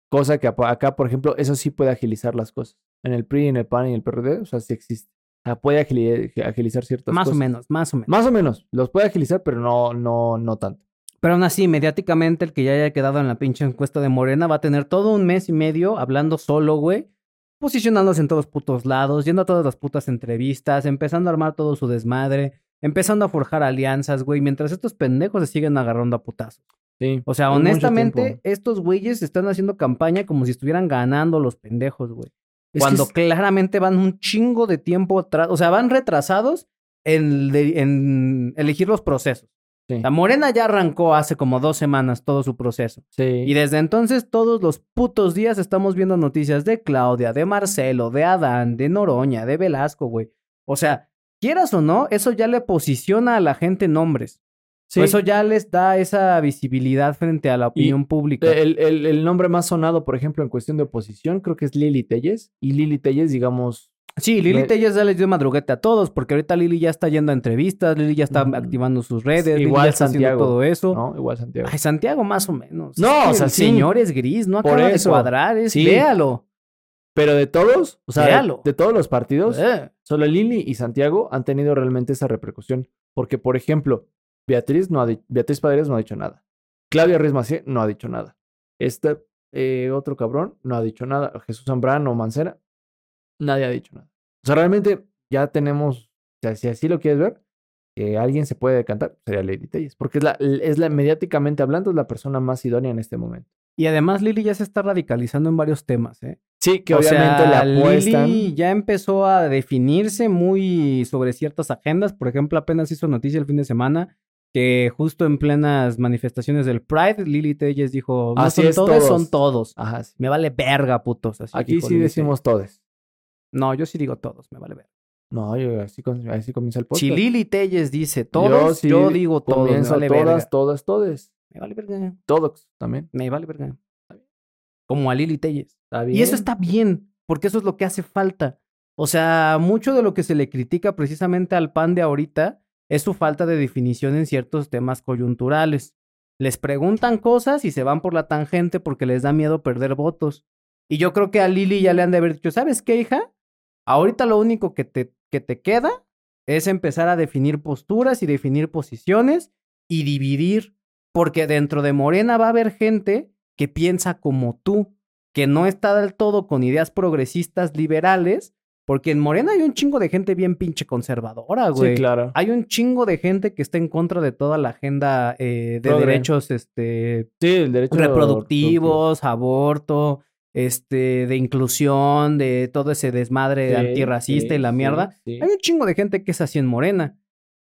Cosa que acá, por ejemplo, eso sí puede agilizar las cosas. En el PRI, en el PAN y el PRD, o sea, sí existe. O sea, puede agili- agilizar ciertas Más o cosas. menos, más o menos. Más o menos. Los puede agilizar, pero no, no, no tanto. Pero aún así, mediáticamente, el que ya haya quedado en la pinche encuesta de Morena va a tener todo un mes y medio hablando solo, güey. Posicionándose en todos putos lados, yendo a todas las putas entrevistas, empezando a armar todo su desmadre, empezando a forjar alianzas, güey, mientras estos pendejos se siguen agarrando a putazos. Sí. O sea, honestamente, estos güeyes están haciendo campaña como si estuvieran ganando los pendejos, güey. Cuando es- claramente van un chingo de tiempo atrás. O sea, van retrasados en, elegir los procesos. Sí. La Morena ya arrancó hace como dos semanas todo su proceso. Sí. Y desde entonces, todos los putos días estamos viendo noticias de Claudia, de Marcelo, de Adán, de Noroña, de Velasco, güey. O sea, quieras o no, eso ya le posiciona a la gente en nombres. Sí. Eso ya les da esa visibilidad frente a la opinión pública. El, el- el nombre más sonado, por ejemplo, en cuestión de oposición, creo que es Lili Telles. Y Lili Telles, digamos, Sí, Lili Me- Telles ya les dio madruguete a todos, porque ahorita Lili ya está yendo a entrevistas, Lili ya está activando sus redes, Lili Igual ya está haciendo Santiago, todo eso. ¿no? Igual Santiago. Ay, Santiago más o menos. No, o sea, el sí. señor es gris, no acaba de cuadrar, es Sí. véalo. Pero de todos, o sea, de todos los partidos, Eh. solo Lili y Santiago han tenido realmente esa repercusión. Porque, por ejemplo, Beatriz, no ha Beatriz Paredes no ha dicho nada. Claudia Ruiz Macié no ha dicho nada. Este eh, otro cabrón no ha dicho nada. Jesús Zambrano, Mancera, nadie ha dicho nada. O sea, realmente ya tenemos, o sea, si así lo quieres ver, que alguien se puede decantar, sería Lady Telles. Porque es la, es la, mediáticamente hablando, es la persona más idónea en este momento. Y además Lili ya se está radicalizando en varios temas, ¿eh? Sí, que o obviamente sea, le apuestan. Lili ya empezó a definirse muy sobre ciertas agendas. Por ejemplo, apenas hizo noticia el fin de semana que justo en plenas manifestaciones del Pride, Lili Telles dijo, no Así son es, todos, todos. son todos. Ajá, sí. Me vale verga, putos. así Aquí sí decimos todos. No, yo sí digo todos, me vale verga. No, yo así, com- así comienza el podcast. Si Lili Telles dice todos, yo, sí digo todos. Me vale todas, verga. todas, todas. Me vale verga. Todos también. Me vale verga. Como a Lili Telles. Está Y eso está bien, porque eso es lo que hace falta. O sea, mucho de lo que se le critica precisamente al PAN de ahorita es su falta de definición en ciertos temas coyunturales. Les preguntan cosas y se van por la tangente porque les da miedo perder votos. Y yo creo que a Lili ya le han de haber dicho, ¿sabes qué, hija? Ahorita lo único que te, que te queda es empezar a definir posturas y definir posiciones y dividir, porque dentro de Morena va a haber gente que piensa como tú, que no está del todo con ideas progresistas liberales, porque en Morena hay un chingo de gente bien pinche conservadora, güey. Sí, claro. Hay un chingo de gente que está en contra de toda la agenda eh, de Progre. derechos este, Sí, el derecho reproductivos, aborto, este, de inclusión, de todo ese desmadre Sí, antirracista y la mierda. sí. Hay un chingo de gente que es así en Morena.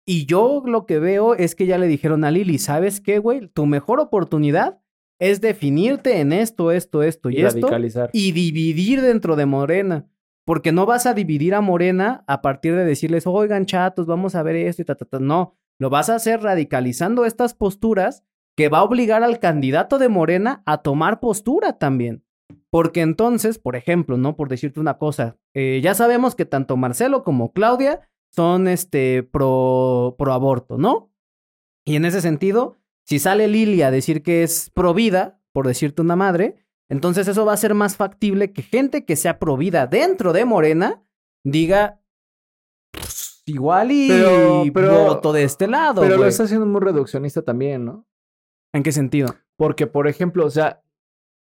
Y yo lo que veo es que ya le dijeron a Lili, ¿sabes qué, güey? Tu mejor oportunidad es definirte en esto, esto, esto y, Y esto y dividir dentro de Morena. Porque no vas a dividir a Morena a partir de decirles, oigan, chatos, vamos a ver esto y ta. No, lo vas a hacer radicalizando estas posturas que va a obligar al candidato de Morena a tomar postura también. Porque entonces, por ejemplo, ¿no? Por decirte una cosa, eh, ya sabemos que tanto Marcelo como Claudia son este pro, pro aborto, ¿no? Y en ese sentido, si sale Lili a decir que es pro vida, por decirte una madre, entonces eso va a ser más factible que gente que sea pro vida dentro de Morena diga "Pues, igual y Pero- pero- voto de este lado. Pero lo güey". está haciendo muy reduccionista también, ¿no? ¿En qué sentido? Porque, por ejemplo, o sea,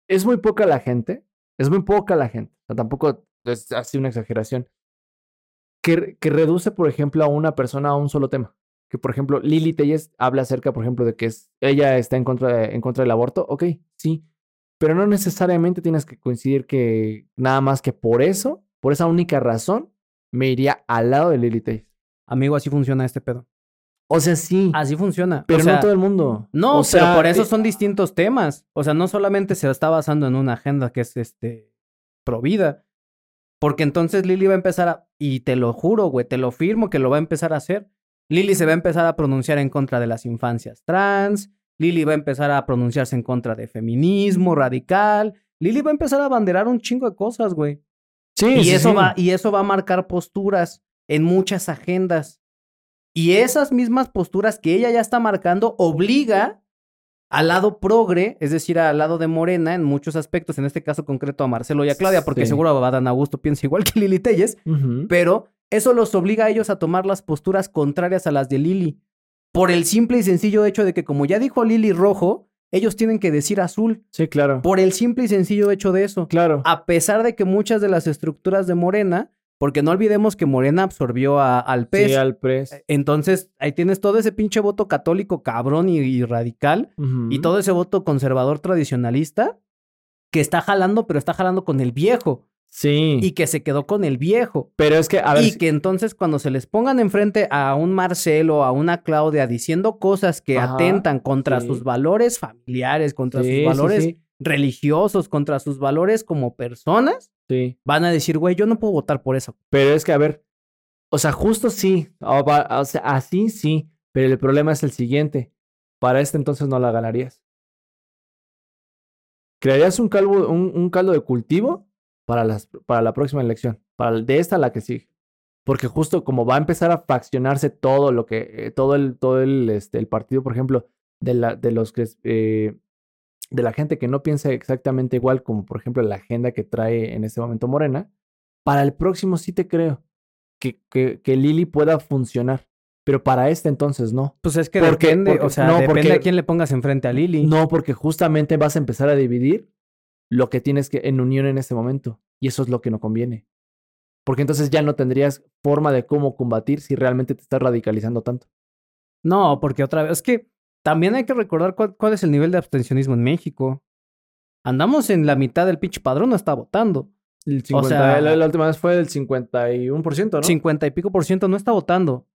es muy poca la gente, es muy poca la gente, o sea, tampoco es así una exageración, que, que reduce, por ejemplo, a una persona a un solo tema. Que, por ejemplo, Lili Telles habla acerca, por ejemplo, de que es, ella está en contra, de- en contra del aborto. Ok, sí, pero no necesariamente tienes que coincidir que nada más que por eso, por esa única razón, me iría al lado de Lili Telles. Amigo, así funciona este pedo. O sea, sí, Así funciona. pero O sea, no todo el mundo. No, O sea, pero por eso eh, son distintos temas. O sea, no solamente se está basando en una agenda que es este pro vida. Porque entonces Lili va a empezar a. Y te lo juro, güey, te lo firmo que lo va a empezar a hacer. Lili se va a empezar a pronunciar en contra de las infancias trans. Lili va a empezar a pronunciarse en contra de feminismo radical. Lili va a empezar a abanderar un chingo de cosas, güey. Sí, Y sí, eso sí. va, y eso va a marcar posturas en muchas agendas. Y esas mismas posturas que ella ya está marcando obliga al lado progre, es decir, al lado de Morena en muchos aspectos, en este caso concreto a Marcelo y a Claudia, porque Sí. seguro Adán Augusto piensa igual que Lili Telles, pero eso los obliga a ellos a tomar las posturas contrarias a las de Lili. Por el simple y sencillo hecho de que, como ya dijo Lili Rojo, ellos tienen que decir azul. Sí, claro. Por el simple y sencillo hecho de eso Claro. a pesar de que muchas de las estructuras de Morena, porque no olvidemos que Morena absorbió a- al PES. Sí, al pres. Entonces, ahí tienes todo ese pinche voto católico cabrón y, y radical, y todo ese voto conservador tradicionalista que está jalando, pero está jalando con el viejo, Sí. y que se quedó con el viejo. Pero es que, a ver, y si- que entonces cuando se les pongan enfrente a un Marcelo, a una Claudia, diciendo cosas que Ajá, atentan contra sí. sus valores familiares, contra Sí, sus valores sí, religiosos, contra sus valores como personas, sí. van a decir, güey, yo no puedo votar por eso. Pero es que, a ver, o sea, justo sí, o sea, así sí, pero el problema es el siguiente. Para este entonces no la ganarías. Crearías un, calvo, un, un caldo de cultivo para, las, para la próxima elección, para de esta a la que sigue. Porque justo como va a empezar a faccionarse todo lo que, eh, todo el, todo el, este, el partido, por ejemplo, de, la, de los que, eh, de la gente que no piensa exactamente igual, como por ejemplo la agenda que trae en este momento Morena, para el próximo sí te creo que, que, que Lili pueda funcionar, pero para este entonces no. Pues es que Porque- depende, porque- o sea, no, depende porque- a quién le pongas enfrente a Lili. No, porque justamente vas a empezar a dividir lo que tienes que en unión en este momento, y eso es lo que no conviene. Porque entonces ya no tendrías forma de cómo combatir si realmente te estás radicalizando tanto. No, porque otra vez, es que también hay que recordar cuál, cuál es el nivel de abstencionismo en México. Andamos en la mitad del pinche padrón, no está votando. El O 50, sea- la, la última vez fue del 51%, ¿no? 50 y pico por ciento no está votando.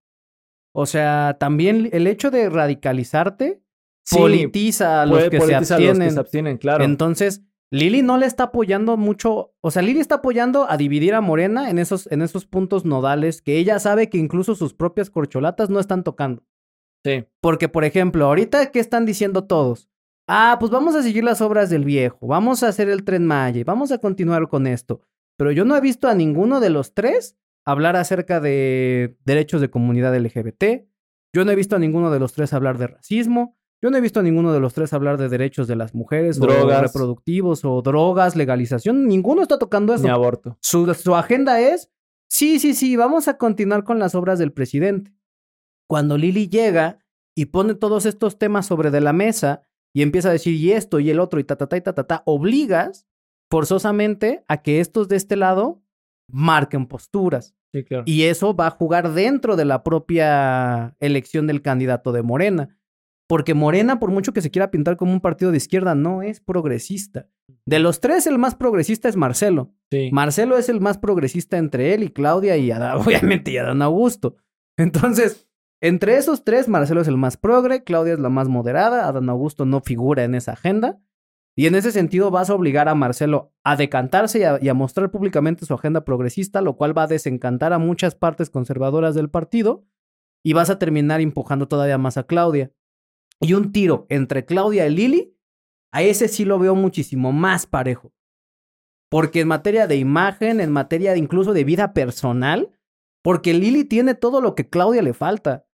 O sea, también el hecho de radicalizarte Sí, politiza a los puede que se los abstienen. que se abstienen, claro. Entonces, Lili no le está apoyando mucho, o sea, Lili está apoyando a dividir a Morena en esos, en esos puntos nodales que ella sabe que incluso sus propias corcholatas no están tocando. sí. Porque, por ejemplo, ahorita, ¿qué están diciendo todos? Ah, pues vamos a seguir las obras del viejo, vamos a hacer el tren Maya vamos a continuar con esto. Pero yo no he visto a ninguno de los tres hablar acerca de derechos de comunidad LGBT. Yo no he visto a ninguno de los tres hablar de racismo. Yo no he visto a ninguno de los tres hablar de derechos de las mujeres o Drogas. reproductivos o drogas, legalización. Ninguno está tocando eso. Ni aborto. Su, su agenda es, sí, sí, sí, vamos a continuar con las obras del presidente. Cuando Lili llega y pone todos estos temas sobre de la mesa y empieza a decir y esto y el otro y ta, ta, ta, y ta, ta, ta, obligas forzosamente a que estos de este lado marquen posturas. Sí, claro. Y eso va a jugar dentro de la propia elección del candidato de Morena. Porque Morena, por mucho que se quiera pintar como un partido de izquierda, no es progresista. De los tres, el más progresista es Marcelo. sí. Marcelo es el más progresista entre él y Claudia y Adán, <laughs> obviamente y Adán Augusto. Entonces, entre esos tres, Marcelo es el más progre, Claudia es la más moderada, Adán Augusto no figura en esa agenda. Y en ese sentido vas a obligar a Marcelo a decantarse y a, y a mostrar públicamente su agenda progresista, lo cual va a desencantar a muchas partes conservadoras del partido y vas a terminar empujando todavía más a Claudia. Y un tiro entre Claudia y Lili, a ese sí lo veo muchísimo más parejo. Porque en materia de imagen, en materia de incluso de vida personal, porque Lili tiene todo lo que Claudia le falta.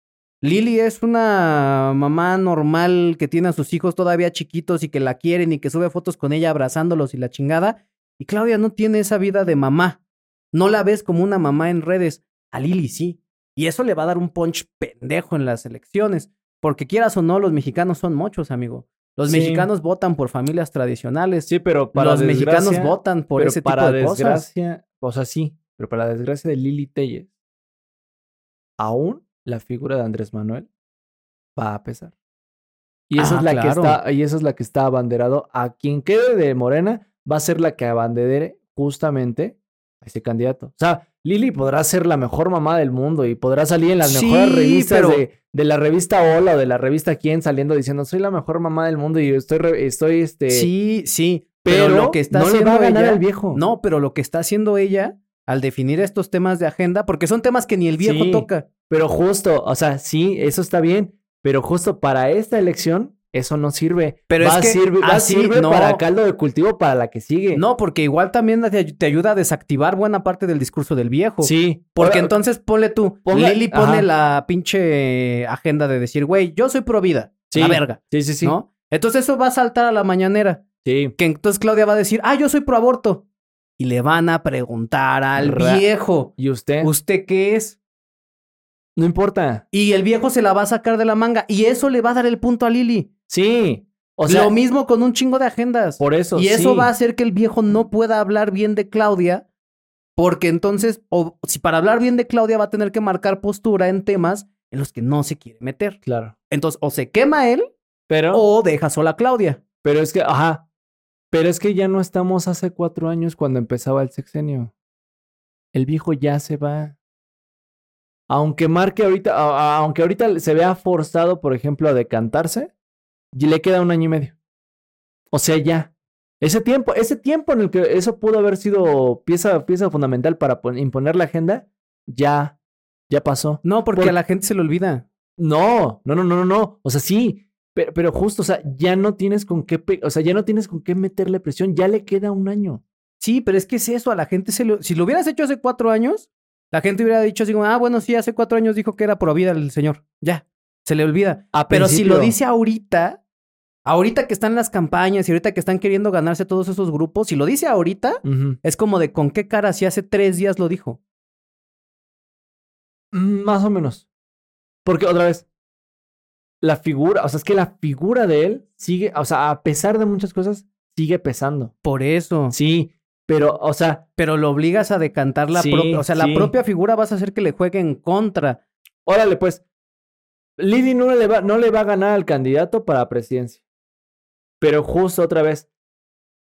Lili es una mamá normal que tiene a sus hijos todavía chiquitos y que la quieren y que sube fotos con ella abrazándolos y la chingada. Y Claudia no tiene esa vida de mamá. No la ves como una mamá en redes. A Lili sí. Y eso le va a dar un punch pendejo en las elecciones. Porque quieras o no, los mexicanos son muchos, amigo. Los Sí. mexicanos votan por familias tradicionales. Sí, pero para los mexicanos votan por ese tipo para de cosas. desgracia, o sea, sí, pero para la desgracia de Lili Telles, aún la figura de Andrés Manuel va a pesar. Y esa Ah, es la claro. que está, y esa es la que está abanderado. A quien quede de Morena va a ser la que abandere justamente a ese candidato. O sea, Lili podrá ser la mejor mamá del mundo y podrá salir en las Sí, mejores revistas pero- de, de la revista Hola o de la revista Quién saliendo diciendo soy la mejor mamá del mundo y estoy, re- estoy este. Sí, sí. pero, Pero, lo que está no le haciendo va a ganar ella- el viejo. No, pero lo que está haciendo ella al definir estos temas de agenda, porque son temas que ni el viejo Sí. toca. Pero justo, o sea, sí, eso está bien, pero justo para esta elección eso no sirve. Pero va es que sirve, va así, sirve no. para caldo de cultivo para la que sigue. No, porque igual también te, ayuda a desactivar buena parte del discurso del viejo. Sí, Porque entonces ponle tú, Ponga- Lili pone ajá. la pinche agenda de decir, güey, yo soy pro vida. Sí. La verga. Sí, sí, sí. ¿No? Entonces eso va a saltar a la mañanera. Sí. Que entonces Claudia va a decir, ah, yo soy pro aborto. Y le van a preguntar al Ra- viejo, ¿Y usted? ¿usted qué es? No importa. Y el viejo se la va a sacar de la manga. Y eso le va a dar el punto a Lili. Sí. O sea, Lo mismo con un chingo de agendas. por eso. y eso sí. va a hacer que el viejo no pueda hablar bien de Claudia. Porque entonces, o si para hablar bien de Claudia va a tener que marcar postura en temas en los que no se quiere meter. Claro. Entonces, o se quema él Pero, o deja sola a Claudia. pero es que, ajá. Pero es que ya no estamos hace cuatro años cuando empezaba el sexenio. El viejo ya se va. Aunque marque ahorita, a- a- aunque ahorita se vea forzado, por ejemplo, a decantarse, y le queda un año y medio. O sea, ya. Ese tiempo, ese tiempo en el que eso pudo haber sido pieza, pieza fundamental para pon- imponer la agenda, ya, ya pasó. No, porque Por- a la gente se le olvida. No, no, no, no, no, no. O sea, sí, pero, pero justo, o sea, ya no tienes con qué, o sea, ya no tienes con qué meterle presión, ya le queda un año. Sí, pero es que es eso, a la gente se lo... Si lo hubieras hecho hace cuatro años, la gente hubiera dicho así como, ah, bueno, sí, hace cuatro años dijo que era pro vida el señor. Ya, se le olvida. A Pero si lo dice ahorita, ahorita que están las campañas y ahorita que están queriendo ganarse todos esos grupos, si lo dice ahorita, es como de con qué cara si hace tres días lo dijo. Más o menos. Porque otra vez, la figura, o sea, es que la figura de él sigue, o sea, a pesar de muchas cosas, sigue pesando. Por eso. Sí, pero, o sea, Pero lo obligas a decantar la Sí, propia, o sea, la propia figura vas a hacer que le juegue en contra. órale, pues, Lili no le va, no le va a ganar al candidato para presidencia. Pero justo otra vez,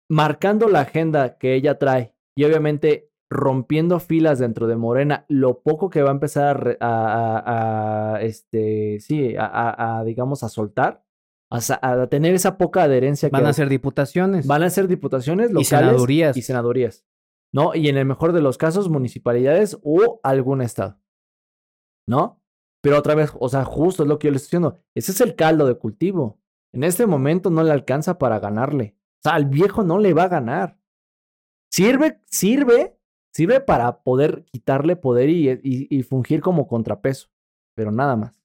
marcando la agenda que ella trae y obviamente rompiendo filas dentro de Morena, lo poco que va a empezar a, re- a- a- a, este, sí, a, digamos, a soltar, a, tener esa poca adherencia Van que a ser diputaciones. van a ser diputaciones locales senadurías. y senadurías, ¿no? Y en el mejor de los casos, municipalidades o algún estado, ¿no? Pero otra vez, o sea, justo es lo que yo le estoy diciendo. Ese es el caldo de cultivo. En este momento no le alcanza para ganarle. O sea, al viejo no le va a ganar. Sirve, sirve, sirve para poder quitarle poder y, y- y fungir como contrapeso, pero nada más.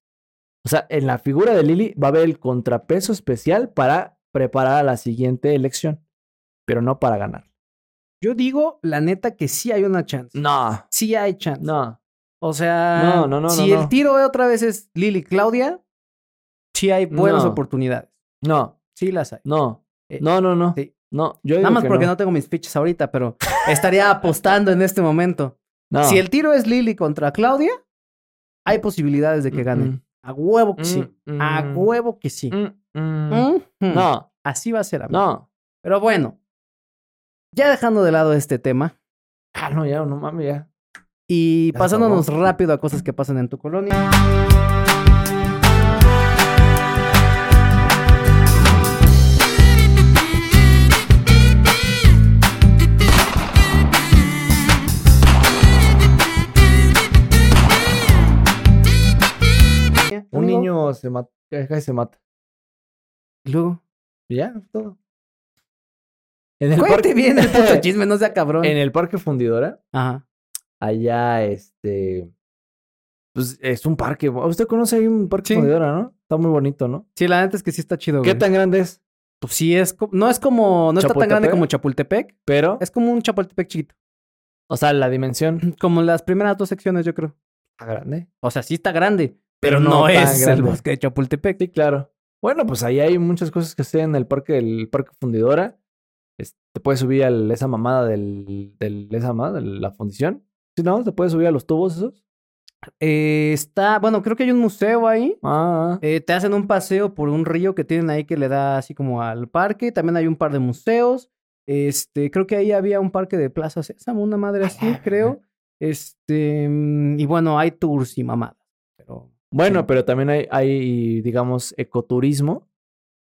O sea, en la figura de Lili va a haber el contrapeso especial para preparar a la siguiente elección, pero no para ganar. Yo digo, la neta, que sí hay una chance. No, Sí hay chance. no. O sea, No, no, no, si el tiro otra vez es Lili Claudia, sí hay buenas oportunidades. No, Sí las hay. no, Eh, no, no, no. sí. No, yo Nada más que porque no. tengo mis fichas ahorita, pero estaría apostando en este momento. No. Si el tiro es Lili contra Claudia, hay posibilidades de que Mm, ganen. Mm. A huevo que sí. Mm, A mm, huevo que sí. mm, mm. No, Así va a ser, amigo. no. Pero bueno, ya dejando de lado este tema Ah, no, ya, no mames, ya. y Ya pasándonos rápido a cosas que pasan en tu colonia. Se mata, se mata. Y luego, Y Ya, todo. En el Cuente parque, bien <laughs> el puto <laughs> chisme, no sea cabrón. en el parque fundidora, Ajá. allá, este, pues es un parque. Usted conoce ahí un parque Sí. fundidora, ¿no? Está muy bonito, ¿no? Sí, la neta es que sí está chido, ¿Qué güey. tan grande es? Pues sí, es no es como, no está tan grande como Chapultepec. Pero, Es como un Chapultepec chiquito. o sea, la dimensión Como las primeras dos secciones, yo creo. está grande. O sea, sí está grande, pero, no, es el bosque de Chapultepec. Sí, claro. Bueno, pues ahí hay muchas cosas que hacer en el parque, el parque fundidora. Es- te puedes subir a esa mamada del, del esa mamada, de la fundición. Sí, no, te puedes subir a los tubos esos. Eh, está, bueno, creo que hay un museo ahí. Ah, Eh, te hacen un paseo por un río que tienen ahí que le da así como al parque. También hay un par de museos. Este, creo que ahí había un parque de Plaza Sésamo, una madre así, creo. Este, mm, y bueno, hay tours y mamadas. Pero Bueno, Sí. pero también hay, hay, digamos, ecoturismo,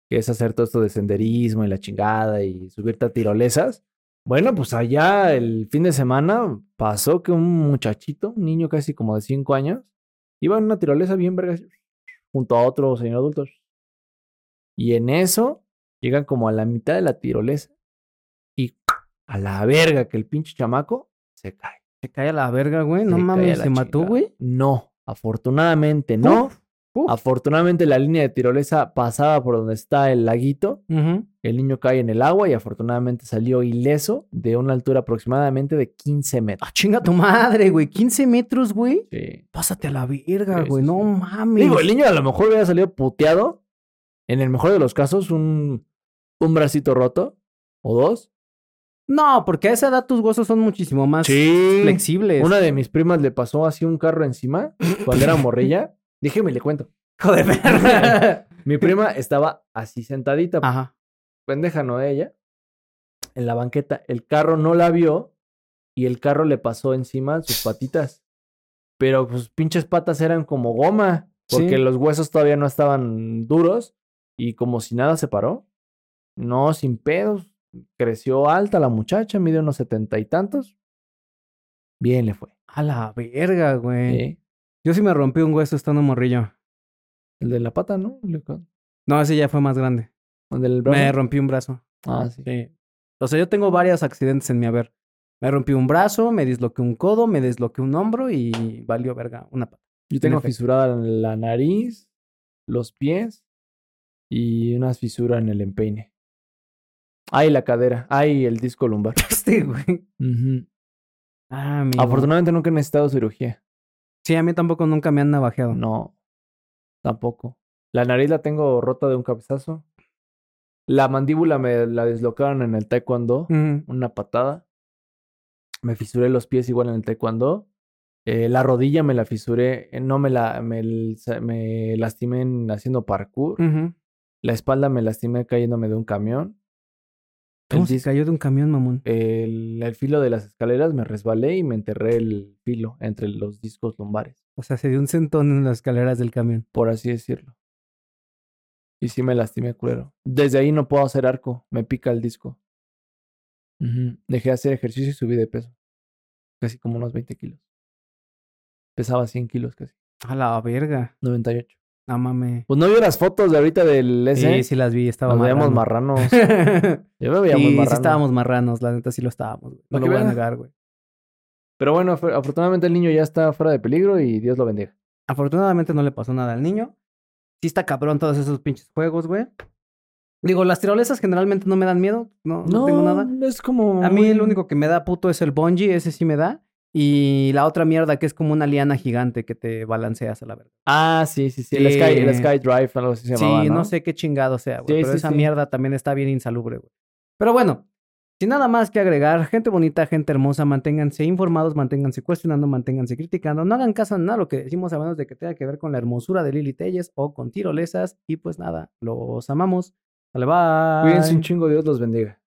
que es hacer todo esto de senderismo y la chingada y subirte a tirolesas. Bueno, pues allá el fin de semana pasó que un muchachito, un niño casi como de 5 años, iba en una tirolesa bien verga, así, junto a otro señor adulto. Y en eso llegan como a la mitad de la tirolesa y a la verga que el pinche chamaco se cae. se cae a la verga, güey. No Se mames, se mató, güey. No, afortunadamente no. Afortunadamente la línea de tirolesa pasaba por donde está el laguito. El niño cae en el agua y afortunadamente salió ileso de una altura aproximadamente de 15 metros. Ah, chinga tu madre, güey. 15 metros, güey. Sí. Pásate a la verga, Sí, güey. sí, no mames. Digo, el niño a lo mejor hubiera salido puteado. En el mejor de los casos, un, un bracito roto o dos. No, porque a esa edad tus huesos son muchísimo más Sí. flexibles. Una de mis primas le pasó así un carro encima cuando era morrilla. <laughs> Déjeme le cuento. Perra. <laughs> Mi prima <laughs> estaba así sentadita, Ajá. pendeja, ¿no? Ella, en la banqueta. El carro no la vio y el carro le pasó encima sus patitas. Pero sus pinches patas eran como goma, porque Sí. los huesos todavía no estaban duros y como si nada se paró. No, sin pedos. Creció alta la muchacha, mide unos setenta y tantos. Bien le fue. A la verga, güey. Sí. Yo sí me rompí un hueso estando morrillo. El de la pata, ¿no? El No, ese ya fue más grande. del brazo. Me rompí un brazo. Ah, sí. Sí. O sea, yo tengo varios accidentes en mi haber. Me rompí un brazo, me disloqué un codo, me desloqué un hombro y valió verga una pata. Yo tengo fisurada la nariz, los pies y una fisura en el empeine. Ay, la cadera. Ay, el disco lumbar. <laughs> Este, güey. Ah, amigo. Afortunadamente nunca he necesitado cirugía. Sí, a mí tampoco nunca me han navajeado. No, tampoco. La nariz la tengo rota de un cabezazo. La mandíbula me la deslocaron en el taekwondo. Una patada. Me fisuré los pies igual en el taekwondo. Eh, la rodilla me la fisuré. eh, No me la... Me, lastimé en- haciendo parkour. La espalda me lastimé cayéndome de un camión. ¿Cómo El, se cayó de un camión, mamón? el, el filo de las escaleras me resbalé y me enterré el filo entre los discos lumbares, O sea, se dio un sentón en las escaleras del camión. por así decirlo. Y sí me lastimé, culero. Desde ahí no puedo hacer arco, me pica el disco. Dejé de hacer ejercicio y subí de peso. Casi como unos 20 kilos. Pesaba 100 kilos casi. A la verga. 98. No mames. Pues no vio las fotos de ahorita del ese. Sí, sí las vi, estaba Nos veíamos marrano. marranos. <laughs> Yo me veía muy sí, sí marrano. estábamos marranos, la neta sí lo estábamos. güey. No lo voy a negar, güey. Pero bueno, afor- afortunadamente el niño ya está fuera de peligro y Dios lo bendiga. Afortunadamente no le pasó nada al niño. Sí está cabrón todos esos pinches juegos, güey. Digo, las tirolesas generalmente no me dan miedo. No, no, tengo nada. es como. A mí muy- el único que me da puto es el bungee, ese sí me da. Y la otra mierda que es como una liana gigante que te balanceas a la verga. Ah, sí, sí, sí. El, Sky, el Sí. Sky Drive, algo así se Sí, llamaba. no ¿no? sé qué chingado sea, güey. Sí, pero sí, esa sí. mierda también está bien insalubre, güey. Pero bueno, sin nada más que agregar, gente bonita, gente hermosa, manténganse informados, manténganse cuestionando, manténganse criticando. No hagan caso en nada de lo que decimos, a menos de que tenga que ver con la hermosura de Lili Telles o con tirolesas. Y pues nada, los amamos. Dale, bye. Cuídense un chingo, Dios los bendiga.